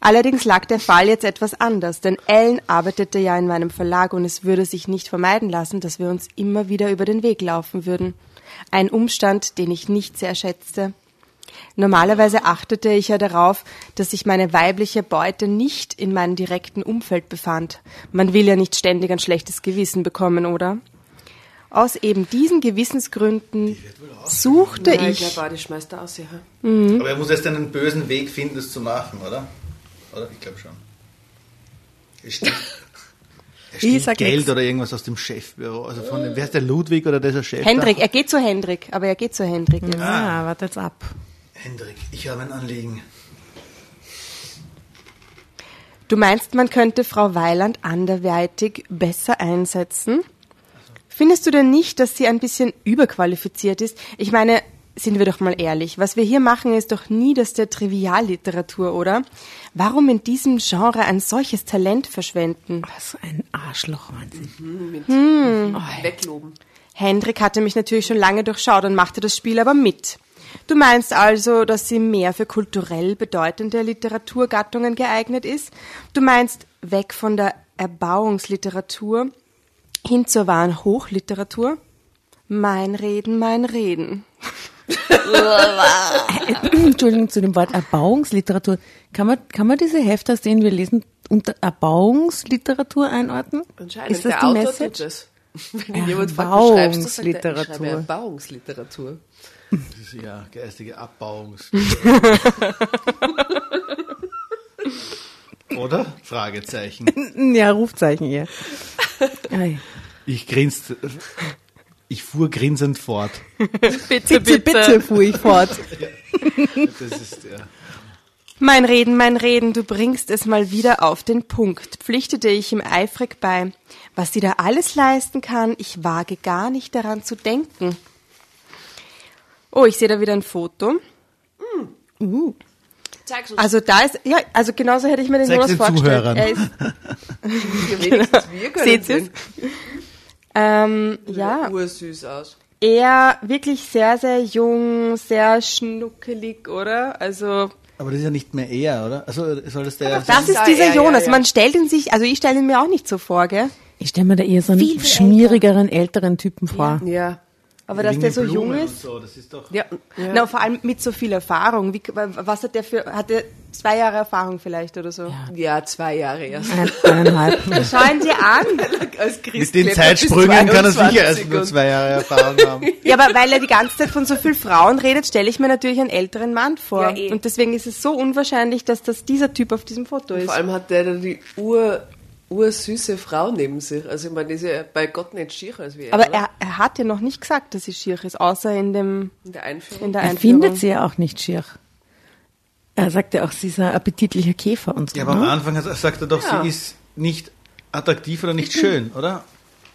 Allerdings lag der Fall jetzt etwas anders, denn Ellen arbeitete ja in meinem Verlag und es würde sich nicht vermeiden lassen, dass wir uns immer wieder über den Weg laufen würden. Ein Umstand, den ich nicht sehr schätzte. Normalerweise achtete ich ja darauf, dass sich meine weibliche Beute nicht in meinem direkten Umfeld befand. Man will ja nicht ständig ein schlechtes Gewissen bekommen, oder? Aus eben diesen Gewissensgründen suchte Ja, ich ich glaube, die schmeißt er aus, ja. Aber er muss erst einen bösen Weg finden, das zu machen, oder? Oder? Ich glaube schon. Er stiehlt, er stiehlt Geld nix. oder irgendwas aus dem Chefbüro. Also von dem, wer ist der Ludwig oder dieser Chef? Hendrik, er geht zu Hendrik, aber er geht zu Hendrik jetzt. Ah, warte jetzt ab. Da? Hendrik, ich habe ein Anliegen. Du meinst, man könnte Frau Weiland anderweitig besser einsetzen? Findest du denn nicht, dass sie ein bisschen überqualifiziert ist? Ich meine, sind wir doch mal ehrlich, was wir hier machen, ist doch nie das der Trivialliteratur, oder? Warum in diesem Genre ein solches Talent verschwenden? Was ein Arschloch, Wahnsinn. Mit Hm. Wegloben. Hendrik hatte mich natürlich schon lange durchschaut und machte das Spiel aber mit. Du meinst also, dass sie mehr für kulturell bedeutende Literaturgattungen geeignet ist? Du meinst weg von der Erbauungsliteratur hin zur wahren Hochliteratur? Mein Reden, mein Reden. Entschuldigung, zu dem Wort Erbauungsliteratur. Kann man, kann man diese Hefte, aus denen wir lesen, unter Erbauungsliteratur einordnen? Anscheinend. Ist das der die Autor Message? das. Wenn jemand fragt, schreibst ich schreibe Erbauungsliteratur. Erbauungsliteratur. Das ist ja geistige Abbauungs. oder? Fragezeichen. Ja, Rufzeichen eher. Ei. Ich grinste. Ich fuhr grinsend fort. Bitte, Bitte, bitte, fuhr ich fort. Das ist ja. Mein Reden, mein Reden, du bringst es mal wieder auf den Punkt, pflichtete ich ihm eifrig bei. Was sie da alles leisten kann, ich wage gar nicht daran zu denken. Oh, ich sehe da wieder ein Foto. Zeig's uns Also da ist, ja, also genauso hätte ich mir den Zeig's Jonas den vorgestellt. Zuhörern. Er ist, wenigstens wir können seht? Ähm, ja, Ursüß aus. er wirklich sehr, sehr jung, sehr schnuckelig, oder? Also, Aber das ist ja nicht mehr er, oder? Also soll das der das ist ja dieser er, ja, Jonas. ja. Man stellt ihn sich, also ich stelle ihn mir auch nicht so vor, gell? Ich stelle mir da eher so einen Viel, viel schmierigeren, älteren Typen vor. Ja. Aber dass der so jung Blumen ist. Und so, das ist doch. Ja. ja. Na, vor allem mit so viel Erfahrung. Wie, was hat der für, hat der zwei Jahre Erfahrung vielleicht oder so? ja, zwei Jahre erst. Ein, eineinhalb. Schau ihn dir an. Als Mit den Zeitsprüngen kann er sicher 22 erst nur und- zwei Jahre Erfahrung haben. Ja, aber weil er die ganze Zeit von so viel Frauen redet, stelle ich mir natürlich einen älteren Mann vor. Ja, eh. Und deswegen ist es so unwahrscheinlich, dass das dieser Typ auf diesem Foto ist. Vor allem hat der da die ur, ursüße Frau neben sich. Also ich meine, die ist ja bei Gott nicht schier als wir. Aber er, er hat ja noch nicht gesagt, dass sie schier ist, außer in dem in der Einführung. in der Er Einführung. findet sie ja auch nicht schier. Er sagt ja auch, sie ist ein appetitlicher Käfer und so. Ja, aber am ne? Anfang hat- sagt er doch, Ja. sie ist nicht attraktiv oder nicht schön, oder?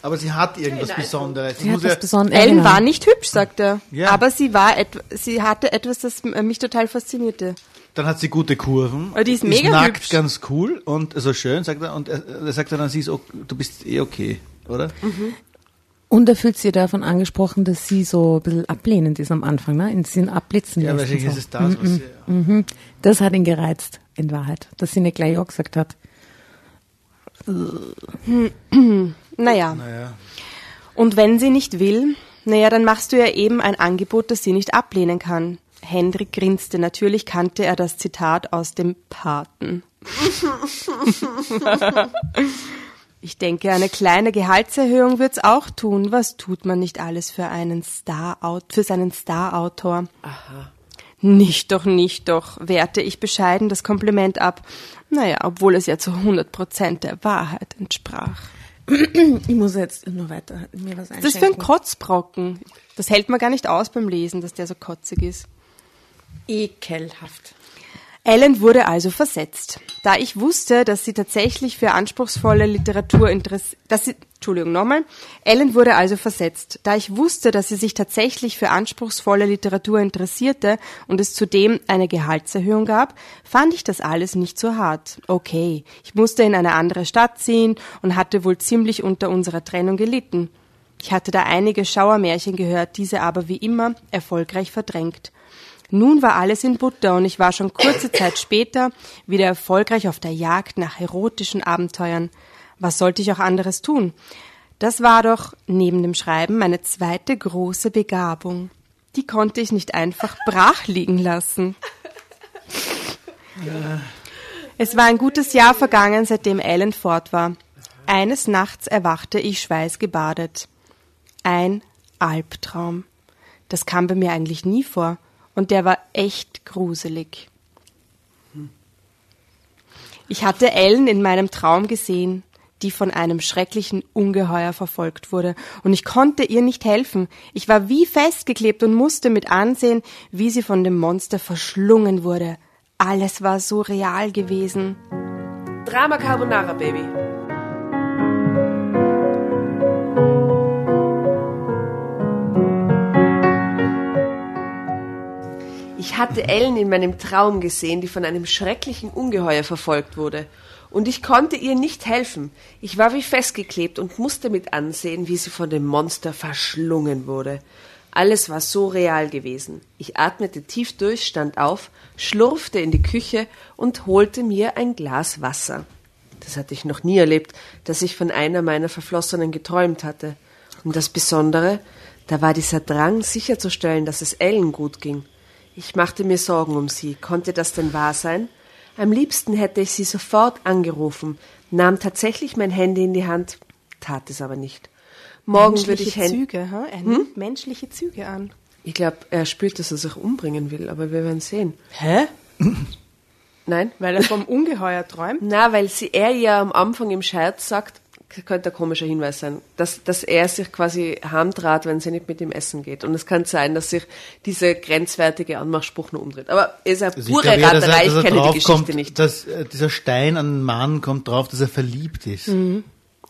Aber sie hat irgendwas nein. Besonderes. Sie hat ja, Besonderes. Ellen war nicht hübsch, sagt er. Ja. Aber sie war et sie hatte etwas, das mich total faszinierte. Dann hat sie gute Kurven. Aber die ist mega nackt hübsch. ganz cool und so schön, sagt er. Und er, er sagt dann, sie ist, du bist eh okay, oder? Und er fühlt sich davon angesprochen, dass sie so ein bisschen ablehnend ist am Anfang, ne? In sie abblitzen Ja, wahrscheinlich so. ist es das, was sie, Mhm. Das hat ihn gereizt, in Wahrheit, dass sie nicht gleich ja gesagt hat. Naja. naja. Und wenn sie nicht will, naja, dann machst du ihr eben ein Angebot, das sie nicht ablehnen kann. Hendrik grinste. Natürlich kannte er das Zitat aus dem Paten. ich denke, eine kleine Gehaltserhöhung wird's auch tun. Was tut man nicht alles für einen Star für seinen Starautor? Aha. Nicht doch, nicht doch, wehrte ich bescheiden das Kompliment ab. Naja, obwohl es ja zu 100 Prozent der Wahrheit entsprach. Ich muss jetzt nur weiter mir was ist das für ein einschenken. Kotzbrocken? Das hält man gar nicht aus beim Lesen, dass der so kotzig ist. Ekelhaft. Ellen wurde also versetzt. Da ich wusste, dass sie tatsächlich für anspruchsvolle Literatur interessiert, Entschuldigung, nochmal. Ellen wurde also versetzt. Da ich wusste, dass sie sich tatsächlich für anspruchsvolle Literatur interessierte und es zudem eine Gehaltserhöhung gab, fand ich das alles nicht so hart. Okay, ich musste in eine andere Stadt ziehen und hatte wohl ziemlich unter unserer Trennung gelitten. Ich hatte da einige Schauermärchen gehört, diese aber wie immer erfolgreich verdrängt. Nun war alles in Butter und ich war schon kurze Zeit später wieder erfolgreich auf der Jagd nach erotischen Abenteuern. Was sollte ich auch anderes tun? Das war doch neben dem Schreiben meine zweite große Begabung. Die konnte ich nicht einfach brach liegen lassen. Es war ein gutes Jahr vergangen, seitdem Ellen fort war. Eines Nachts erwachte ich schweißgebadet. Ein Albtraum. Das kam bei mir eigentlich nie vor. Und der war echt gruselig. Ich hatte Ellen in meinem Traum gesehen, die von einem schrecklichen Ungeheuer verfolgt wurde, und ich konnte ihr nicht helfen. Ich war wie festgeklebt und musste mit ansehen, wie sie von dem Monster verschlungen wurde. Alles war so real gewesen. Drama Carbonara, Baby. Ich hatte Ellen in meinem Traum gesehen, die von einem schrecklichen Ungeheuer verfolgt wurde. Und ich konnte ihr nicht helfen. Ich war wie festgeklebt und musste mit ansehen, wie sie von dem Monster verschlungen wurde. Alles war so real gewesen. Ich atmete tief durch, stand auf, schlurfte in die Küche und holte mir ein Glas Wasser. Das hatte ich noch nie erlebt, dass ich von einer meiner Verflossenen geträumt hatte. Und das Besondere, da war dieser Drang sicherzustellen, dass es Ellen gut ging. Ich machte mir Sorgen um sie. Konnte das denn wahr sein? Am liebsten hätte ich sie sofort angerufen, nahm tatsächlich mein Handy in die Hand, tat es aber nicht. Morgen würde ich menschliche. Züge, ha? Er nimmt menschliche Züge an. Ich glaube, er spürt, dass er sich umbringen will, aber wir werden sehen. Hä? Nein? Weil er vom Ungeheuer träumt? Na, weil sie er ja am Anfang im Scherz sagt, könnte ein komischer Hinweis sein, dass, dass er sich quasi heimtrat, wenn sie nicht mit ihm essen geht. Und es kann sein, dass sich dieser grenzwertige Anmachspruch nur umdreht. Aber es ist eine Also ich pure glaube er- Raterei, dass ich er kenne die Geschichte kommt, nicht. Dass äh, dieser Stein an den Mann kommt drauf, dass er verliebt ist. Mhm.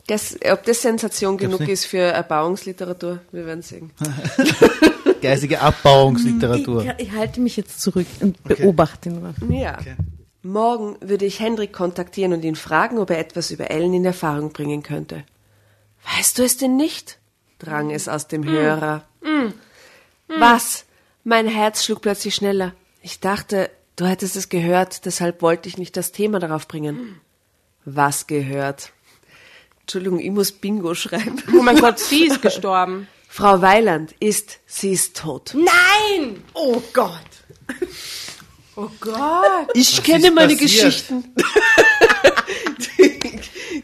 Das, ob das Sensation genug nicht. ist für Erbauungsliteratur, wir werden sehen. Geistige Abbauungsliteratur. Ich, ich halte mich jetzt zurück und beobachte nur. Ja. Morgen würde ich Hendrik kontaktieren und ihn fragen, ob er etwas über Ellen in Erfahrung bringen könnte. Weißt du es denn nicht? drang es aus dem Hörer. Was? Mein Herz schlug plötzlich schneller. Ich dachte, du hättest es gehört, deshalb wollte ich nicht das Thema darauf bringen. Was gehört? Entschuldigung, ich muss Bingo schreiben. Oh mein Gott, sie ist gestorben. Frau Weiland ist, sie ist tot. Nein! Oh Gott! Oh Gott! Ich Was kenne meine passiert? Geschichten.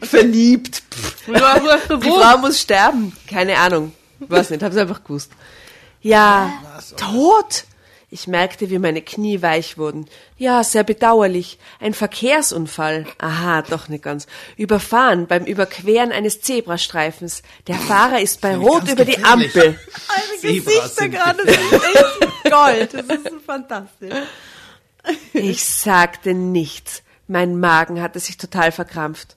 Verliebt. Die Frau muss sterben. Keine Ahnung. Weiß nicht, hab's einfach gewusst. Ja, tot? Ich merkte, wie meine Knie weich wurden. Ja, sehr bedauerlich. Ein Verkehrsunfall. Aha, doch nicht ganz. Überfahren beim Überqueren eines Zebrastreifens. Der Fahrer ist bei Rot über die. Ampel. Zebras sind gerade, ist echt Gold. Das ist fantastisch. Ich sagte nichts. Mein Magen hatte sich total verkrampft.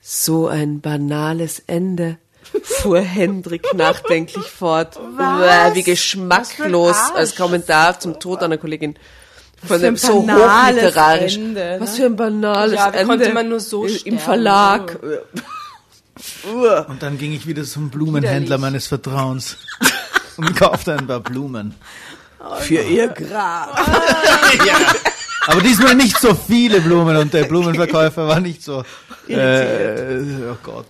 So ein banales Ende, fuhr Hendrik nachdenklich fort. Uah, Wie geschmacklos Was als. Kommentar zum Tod einer Kollegin. Von für ein dem so banales hochliterarisch. Ende, ne? Was für ein banales Ja, Ende. konnte man nur so Im sterben? Verlag. Und dann ging ich wieder zum Blumenhändler meines Vertrauens und kaufte ein paar Blumen. Für ihr Grab. ja. Aber diesmal nicht so viele Blumen und der Blumenverkäufer war nicht so. Äh, oh Gott.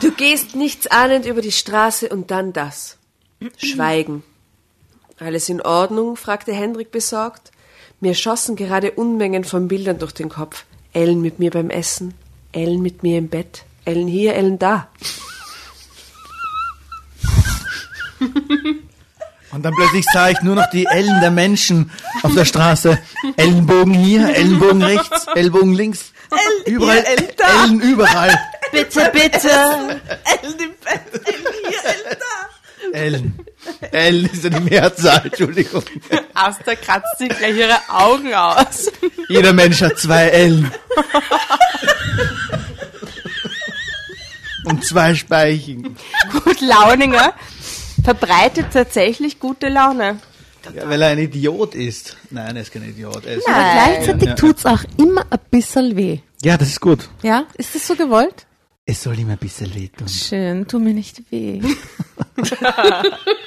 Du gehst nichts ahnend über die Straße und dann das. Schweigen. Alles in Ordnung? fragte Hendrik besorgt. Mir schossen gerade Unmengen von Bildern durch den Kopf. Ellen mit mir beim Essen, Ellen mit mir im Bett, Ellen hier, Ellen da. Und dann plötzlich sah ich nur noch die Ellen der Menschen auf der Straße. Ellenbogen hier, Ellenbogen rechts, Ellbogen links. Ellen überall, hier, Ellen da. Ellen überall. Bitte, bitte. Ellen im Bett, Ellen hier, Ellen da. Ellen. Ellen ist ja die Mehrzahl, Entschuldigung. Asta kratzt sich gleich ihre Augen aus. Jeder Mensch hat zwei Ellen. Und zwei Speichen. Gut Launinger verbreitet tatsächlich gute Laune. Ja, weil er ein Idiot ist. Nein, er ist kein Idiot. Er ist Aber gleichzeitig Ja. tut's auch immer ein bisschen weh. ja, das ist gut. Ja? Ist das so gewollt? Es soll ihm ein bisschen wehtun. Schön, tu mir nicht weh.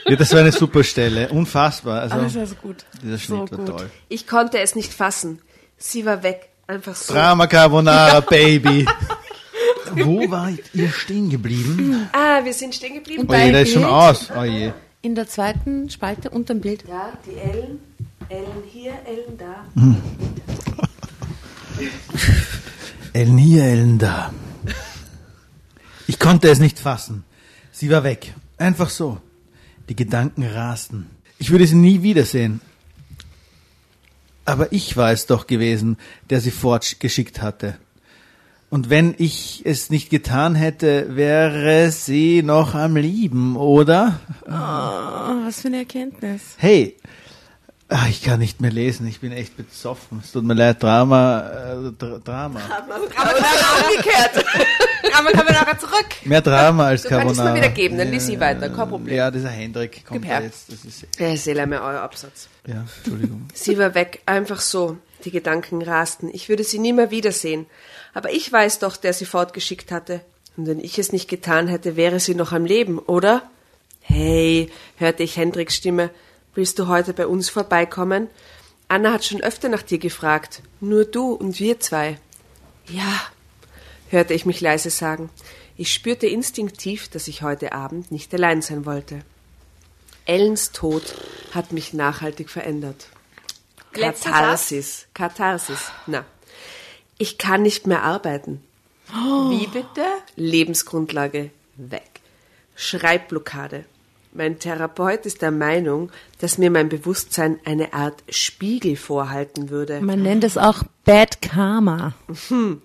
Ja, das war eine super Stelle. Unfassbar. Also, Alles also gut. dieser Schnitt so war gut. toll. Ich konnte es nicht fassen. Sie war weg. Einfach so. Drama Carbonara, Baby. Wo war ihr stehen geblieben? Ah, wir sind stehen geblieben. Oh je, der ist schon aus. Oh je. In der zweiten Spalte unterm Bild. Ja, die Ellen. Ellen hier, Ellen da. Ellen hier, Ellen da. Ich konnte es nicht fassen. Sie war weg. Einfach so. Die Gedanken rasten. Ich würde sie nie wiedersehen. Aber ich war es doch gewesen, der sie fortgeschickt hatte. Und wenn ich es nicht getan hätte, wäre sie noch am Lieben, oder? Oh, was für eine Erkenntnis. Hey, ah, ich kann nicht mehr lesen, ich bin echt besoffen. Es tut mir leid, Drama, äh, Dra Drama. Umgekehrt. Aber kommen wir nachher zurück. Mehr Drama als Du kannst es Carbonara. mir wieder geben, dann lies sie weiter, kein Problem. Ja, dieser Hendrik kommt Gib da her. jetzt. Das ist, Ja, Seele mir euer Absatz. ja, Entschuldigung. Sie war weg, einfach so. Die Gedanken rasten. Ich würde sie nie mehr wiedersehen. Aber ich weiß doch, der sie fortgeschickt hatte. Und wenn ich es nicht getan hätte, wäre sie noch am Leben, oder? Hey, hörte ich Hendriks Stimme. Willst du heute bei uns vorbeikommen? Anna hat schon öfter nach dir gefragt. Nur du und wir zwei. Ja, hörte ich mich leise sagen. Ich spürte instinktiv, dass ich heute Abend nicht allein sein wollte. Ellens Tod hat mich nachhaltig verändert. Katharsis. Katharsis. Na. Ich kann nicht mehr arbeiten. Wie bitte? Lebensgrundlage weg. Schreibblockade. Mein Therapeut ist der Meinung, dass mir mein Bewusstsein eine Art Spiegel vorhalten würde. Man nennt es auch Bad Karma. Schon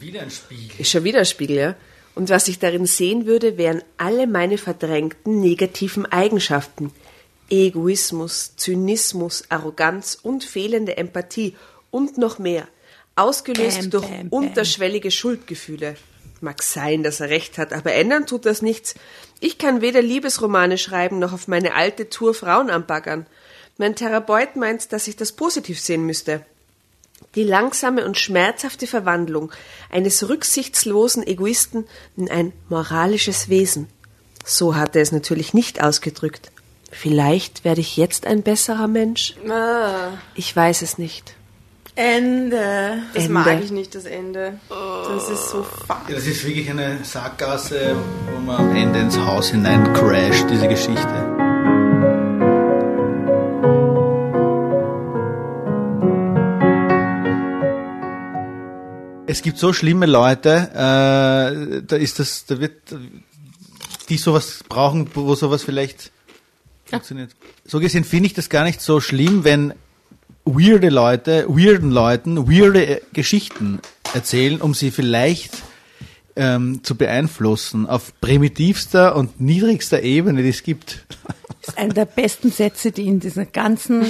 wieder ein Spiegel. Ist schon wieder ein Spiegel, ja? Und was ich darin sehen würde, wären alle meine verdrängten negativen Eigenschaften. Egoismus, Zynismus, Arroganz und fehlende Empathie und noch mehr. Ausgelöst Bam, durch bam, bam. unterschwellige Schuldgefühle. Mag sein, dass er recht hat, aber ändern tut das nichts. Ich kann weder Liebesromane schreiben noch auf meine alte Tour Frauen anbaggern. Mein Therapeut meint, dass ich das positiv sehen müsste. Die langsame und schmerzhafte Verwandlung eines rücksichtslosen Egoisten in ein moralisches Wesen. So hat er es natürlich nicht ausgedrückt. Vielleicht werde ich jetzt ein besserer Mensch? Ah, Ich weiß es nicht. Ende. das Ende. mag ich nicht, das Ende. Das ist so fuck. Ja, das ist wirklich eine Sackgasse, wo man am Ende ins Haus hinein crasht, diese Geschichte. Es gibt so schlimme Leute, äh, da ist das, da wird, die sowas brauchen, wo sowas vielleicht funktioniert. So gesehen finde ich das gar nicht so schlimm, wenn weirde Leute, weirden Leuten weirde äh, Geschichten erzählen, um sie vielleicht ähm, zu beeinflussen auf primitivster und niedrigster Ebene, die es gibt. Das ist einer der besten Sätze, die in dieser ganzen,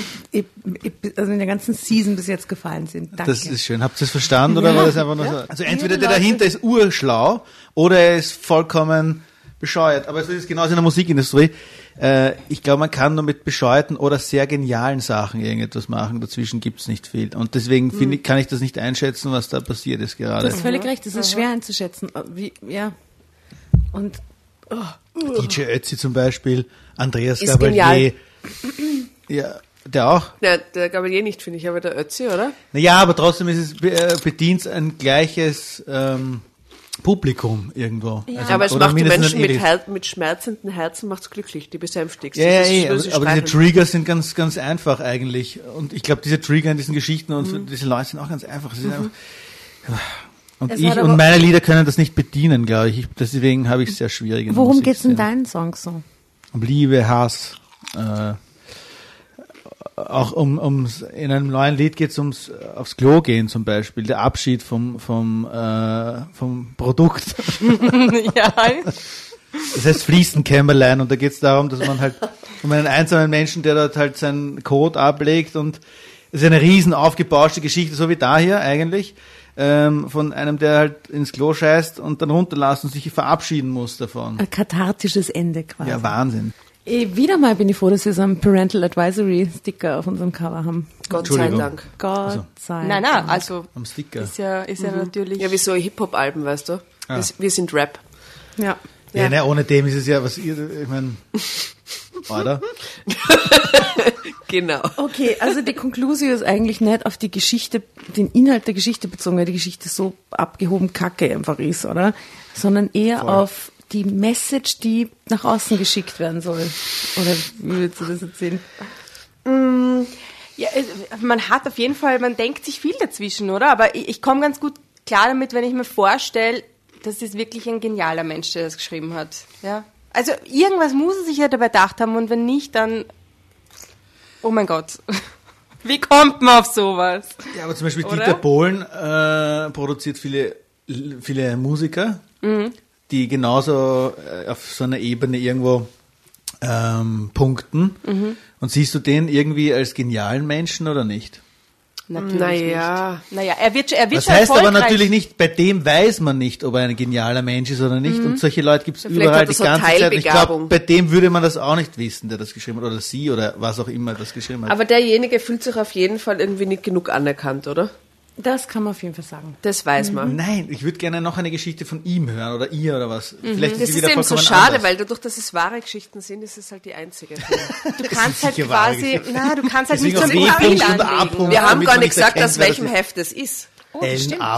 also in der ganzen Season bis jetzt gefallen sind. Danke. Das ist schön. Habt ihr es verstanden oder war das einfach nur so? Also entweder der dahinter ist urschlau oder er ist vollkommen bescheuert. Aber es ist genauso in der Musikindustrie. Äh, ich glaube, man kann nur mit bescheuerten oder sehr genialen Sachen irgendetwas machen. Dazwischen gibt's nicht viel. Und deswegen finde ich, kann ich das nicht einschätzen, was da passiert ist gerade. Du hast völlig recht, es ist schwer einzuschätzen. Wie, ja, Und DJ Ötzi zum Beispiel, Andreas Ist Gabalier. Ja, der auch. Ja, der Gabalier nicht, finde ich, aber der Ötzi, oder? Naja, aber trotzdem ist es, äh, bedient ein gleiches ähm, Publikum irgendwo. Also, aber es oder macht die mindestens Menschen mit. Her mit schmerzenden Herzen macht's glücklich, die besänftigst. Ja, ja, ist eh, aber, aber diese. Trigger sind ganz, ganz einfach eigentlich. Und ich glaube, diese Trigger in diesen Geschichten und Mhm. diese Leute sind auch ganz einfach. Es ist einfach und Es ich und meine Lieder können das nicht bedienen, glaube ich. ich. Deswegen habe ich es sehr schwierig. worum Musik geht's in deinen Songs so? Um Liebe, Hass. Äh, auch um, ums, in einem neuen Lied geht es ums aufs Klo gehen zum Beispiel, der Abschied vom, vom, äh, vom Produkt. ja. Das heißt Fliesenkämmerlein und da geht es darum, dass man halt um einen einsamen Menschen, der dort halt seinen Code ablegt und es ist eine riesen aufgebauschte Geschichte, so wie da hier eigentlich, ähm, von einem, der halt ins Klo scheißt und dann runterlässt und sich verabschieden muss davon. Ein kathartisches Ende quasi. Ja, Wahnsinn. Eh, Wieder mal bin ich froh, dass wir so einen Parental Advisory Sticker auf unserem Cover haben. Gott sei. Dank. Gott sei Nein, nein, also Am Sticker. ist ja, ist ja natürlich. Ja, wie so Hip-Hop-Alben, weißt du? Ah. Wir, wir sind Rap. Ja. Ja, Ja. ne, ohne dem ist es ja, was ihr, ich meine, oder? Genau. Okay, also die Conclusio ist eigentlich nicht auf die Geschichte, den Inhalt der Geschichte bezogen, weil die Geschichte so abgehoben kacke einfach ist, oder? Sondern eher Voll. auf die Message, die nach außen geschickt werden soll. Oder wie würdest du das erzählen? Ja, es- man hat auf jeden Fall, man denkt sich viel dazwischen, oder? Aber ich, ich komme ganz gut klar damit, wenn ich mir vorstelle, das ist wirklich ein genialer Mensch, der das geschrieben hat. Ja. Also irgendwas muss er sich ja dabei gedacht haben und wenn nicht, dann oh mein Gott. Wie kommt man auf sowas? Ja, aber zum Beispiel Oder? Dieter Bohlen äh, produziert viele, viele Musiker, die genauso äh, auf so einer Ebene irgendwo ähm, punkten. Und siehst du den irgendwie als genialen Menschen oder nicht? Natürlich Naja. nicht. Naja, er wird, schon- er wird Das heißt aber natürlich nicht, bei dem weiß man nicht, ob er ein genialer Mensch ist oder nicht. Und solche Leute gibt es überall er die ganze Zeit. Ich glaube, bei dem würde man das auch nicht wissen, der das geschrieben hat. Oder sie oder was auch immer das geschrieben hat. Aber derjenige fühlt sich auf jeden Fall irgendwie nicht genug anerkannt, oder? Das kann man auf jeden Fall sagen. Das weiß man. Nein, ich würde gerne noch eine Geschichte von ihm hören oder ihr oder was. Vielleicht Mhm. Das ist wieder eben so schade, anders. weil dadurch, dass es wahre Geschichten sind, ist es halt die einzige. du kannst halt quasi, na, du kannst halt nicht so ein. Profil anlegen. Wir haben gar nicht gesagt, erkennt, aus welchem ist. Heft es ist.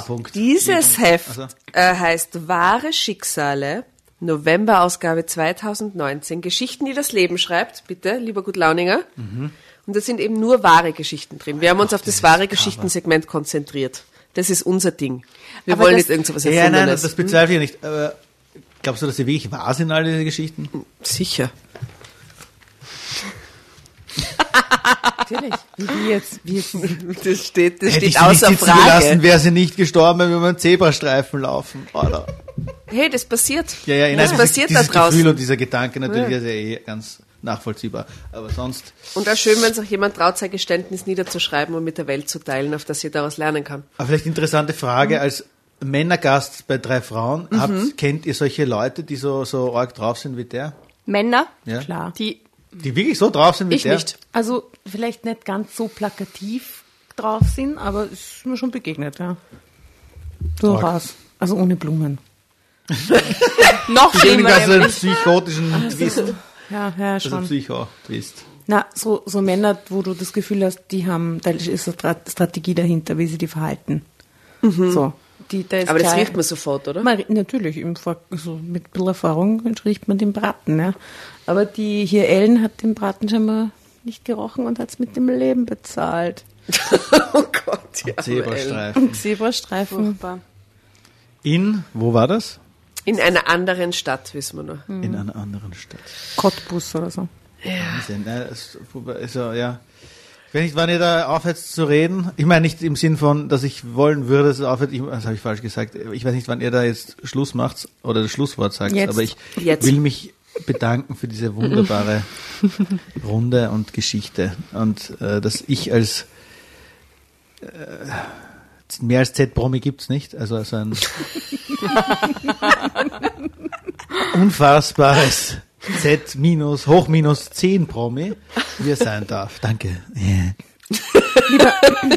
Punkt. Dieses Heft Also. äh, heißt Wahre Schicksale, November-Ausgabe 2019. Geschichten, die das Leben schreibt, bitte, lieber Gutlauninger. Mhm. Und da sind eben nur wahre Geschichten drin. Wir haben uns auf das wahre Geschichtensegment konzentriert. Das ist unser Ding. Wir Aber wollen das- nicht irgendwas Ja, ja, nein, das bezweifle ich nicht. Aber glaubst du, dass sie wirklich wahr sind, all diese Geschichten? Sicher. Natürlich. Wie jetzt, wie jetzt. Das steht, das Hätte ich steht nicht außer gelassen, Frage. wäre sie nicht gestorben, wenn wir über einen Zebrastreifen laufen. Oder? Hey, das passiert. Ja, ja, das nein, passiert dieses, da dieses draußen. Gefühl und dieser Gedanke natürlich ist ja eh ganz nachvollziehbar. Aber sonst, Und auch schön, wenn sich jemand traut, sein Geständnis niederzuschreiben und mit der Welt zu teilen, auf das sie daraus lernen kann. aber vielleicht interessante Frage Mhm. als Männergast bei drei Frauen. Habt, kennt ihr solche Leute, die so, so arg drauf sind wie der? Männer, Ja? Klar. die Die wirklich so drauf sind wie Ich der? nicht. Also vielleicht nicht ganz so plakativ drauf sind, aber es ist mir schon begegnet, ja. Durchaus. Also ohne Blumen. noch schlimmer. also einen nämlich. psychotischen Twist. Ja, ja, Also schon. Psycho-Twist. Na, so, so Männer, wo du das Gefühl hast, die haben, da ist eine Stra- Strategie dahinter, wie sie die verhalten. So. Die, da ist Mhm. Aber das klar- riecht man sofort, oder? Man, natürlich, im Vor so mit ein bisschen Erfahrung riecht man den Braten, ja. Aber die hier Ellen hat den Braten scheinbar nicht gerochen und hat es mit dem Leben bezahlt. oh Gott, ja. Zebrastreifen. Zebrastreifen. In, wo war das? In einer anderen Stadt, wissen wir nur. In einer anderen Stadt. Cottbus oder so. Wahnsinn. Ne? Das, also, ja. Ich weiß nicht, wann ihr da aufhört zu reden. Ich meine nicht im Sinn von, dass ich wollen würde, dass es aufhört. Ich, das habe ich falsch gesagt. Ich weiß nicht, wann ihr da jetzt Schluss macht oder das Schlusswort sagt. Jetzt. Aber ich Jetzt. will mich bedanken für diese wunderbare Runde und Geschichte. Und äh, dass ich als äh, mehr als Z-Promi gibt's nicht. Also so ein unfassbares Z minus, hoch minus 10 Promi, wie er sein darf. Danke. Yeah.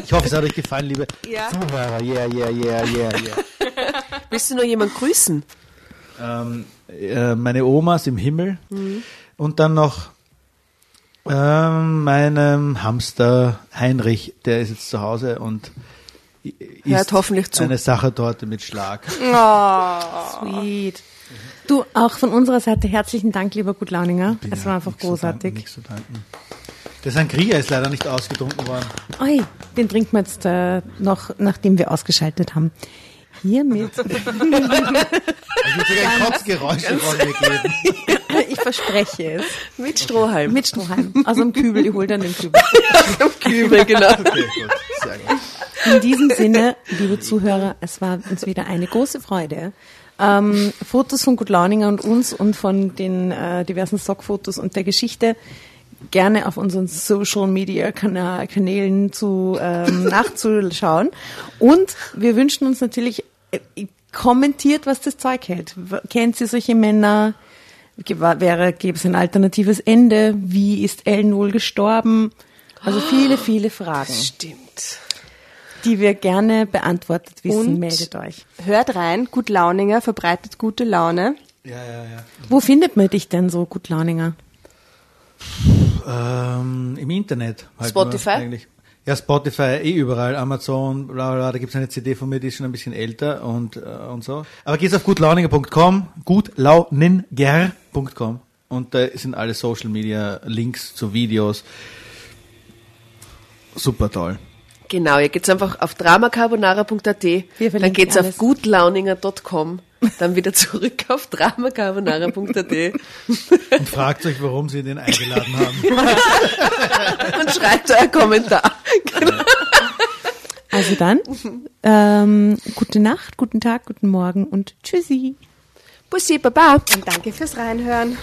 Ich hoffe, es hat euch gefallen, liebe Ja. Zuhörer. Yeah, yeah, yeah, yeah, yeah. Willst du noch jemand grüßen? ähm, äh, meine Omas im Himmel und dann noch ähm, meinem Hamster Heinrich, der ist jetzt zu Hause und i- Hört isst hoffentlich zu. eine Sachertorte mit Schlag. Sweet. Du, auch von unserer Seite herzlichen Dank, lieber Gutlauninger. Es war einfach Nichts zu danken, großartig. nichts zu danken. Der Sangria ist leider nicht ausgetrunken worden. Oi, den trinken wir jetzt äh, noch, nachdem wir ausgeschaltet haben. Hiermit. Sogar von mir geben. ich verspreche es. Mit Strohhalm. Mit Strohhalm. Aus dem Kübel, ich hole dann den Kübel. Am Kübel, genau. Okay, gut. Sehr gut. In diesem Sinne, liebe Zuhörer, es war uns wieder eine große Freude. Ähm, Fotos von Gutlauninger und uns und von den äh, diversen Stockfotos und der Geschichte gerne auf unseren Social Media Kanälen zu ähm, nachzuschauen. Und wir wünschen uns natürlich äh, kommentiert, was das Zeug hält. Kennt ihr solche Männer? Wäre, gäbe es ein alternatives Ende? Wie ist Ellen wohl gestorben? Also viele, viele Fragen Stimmt. Die wir gerne beantwortet wissen, Und? meldet euch. Hört rein, Gut Launinger verbreitet gute Laune. Ja, ja, ja. Wo findet man dich denn so, gut Launinger? Ähm, Im Internet. Halt Spotify? Eigentlich. Ja, Spotify, eh überall, Amazon, bla bla, bla. da gibt's eine CD von mir, die ist schon ein bisschen älter und, äh, und so. Aber geht's auf gutlauninger.com, gutlauninger.com und da sind alle Social Media Links zu Videos. Super toll. Genau, ihr geht's einfach auf dramacarbonara.at, dann geht's alles. auf gutlauninger.com, dann wieder zurück auf dramacarbonara.at Und fragt euch, warum sie den eingeladen haben. und schreibt euer Kommentar. Also dann, ähm, gute Nacht, guten Tag, guten Morgen und tschüssi. Bussi, Baba. Und danke fürs Reinhören.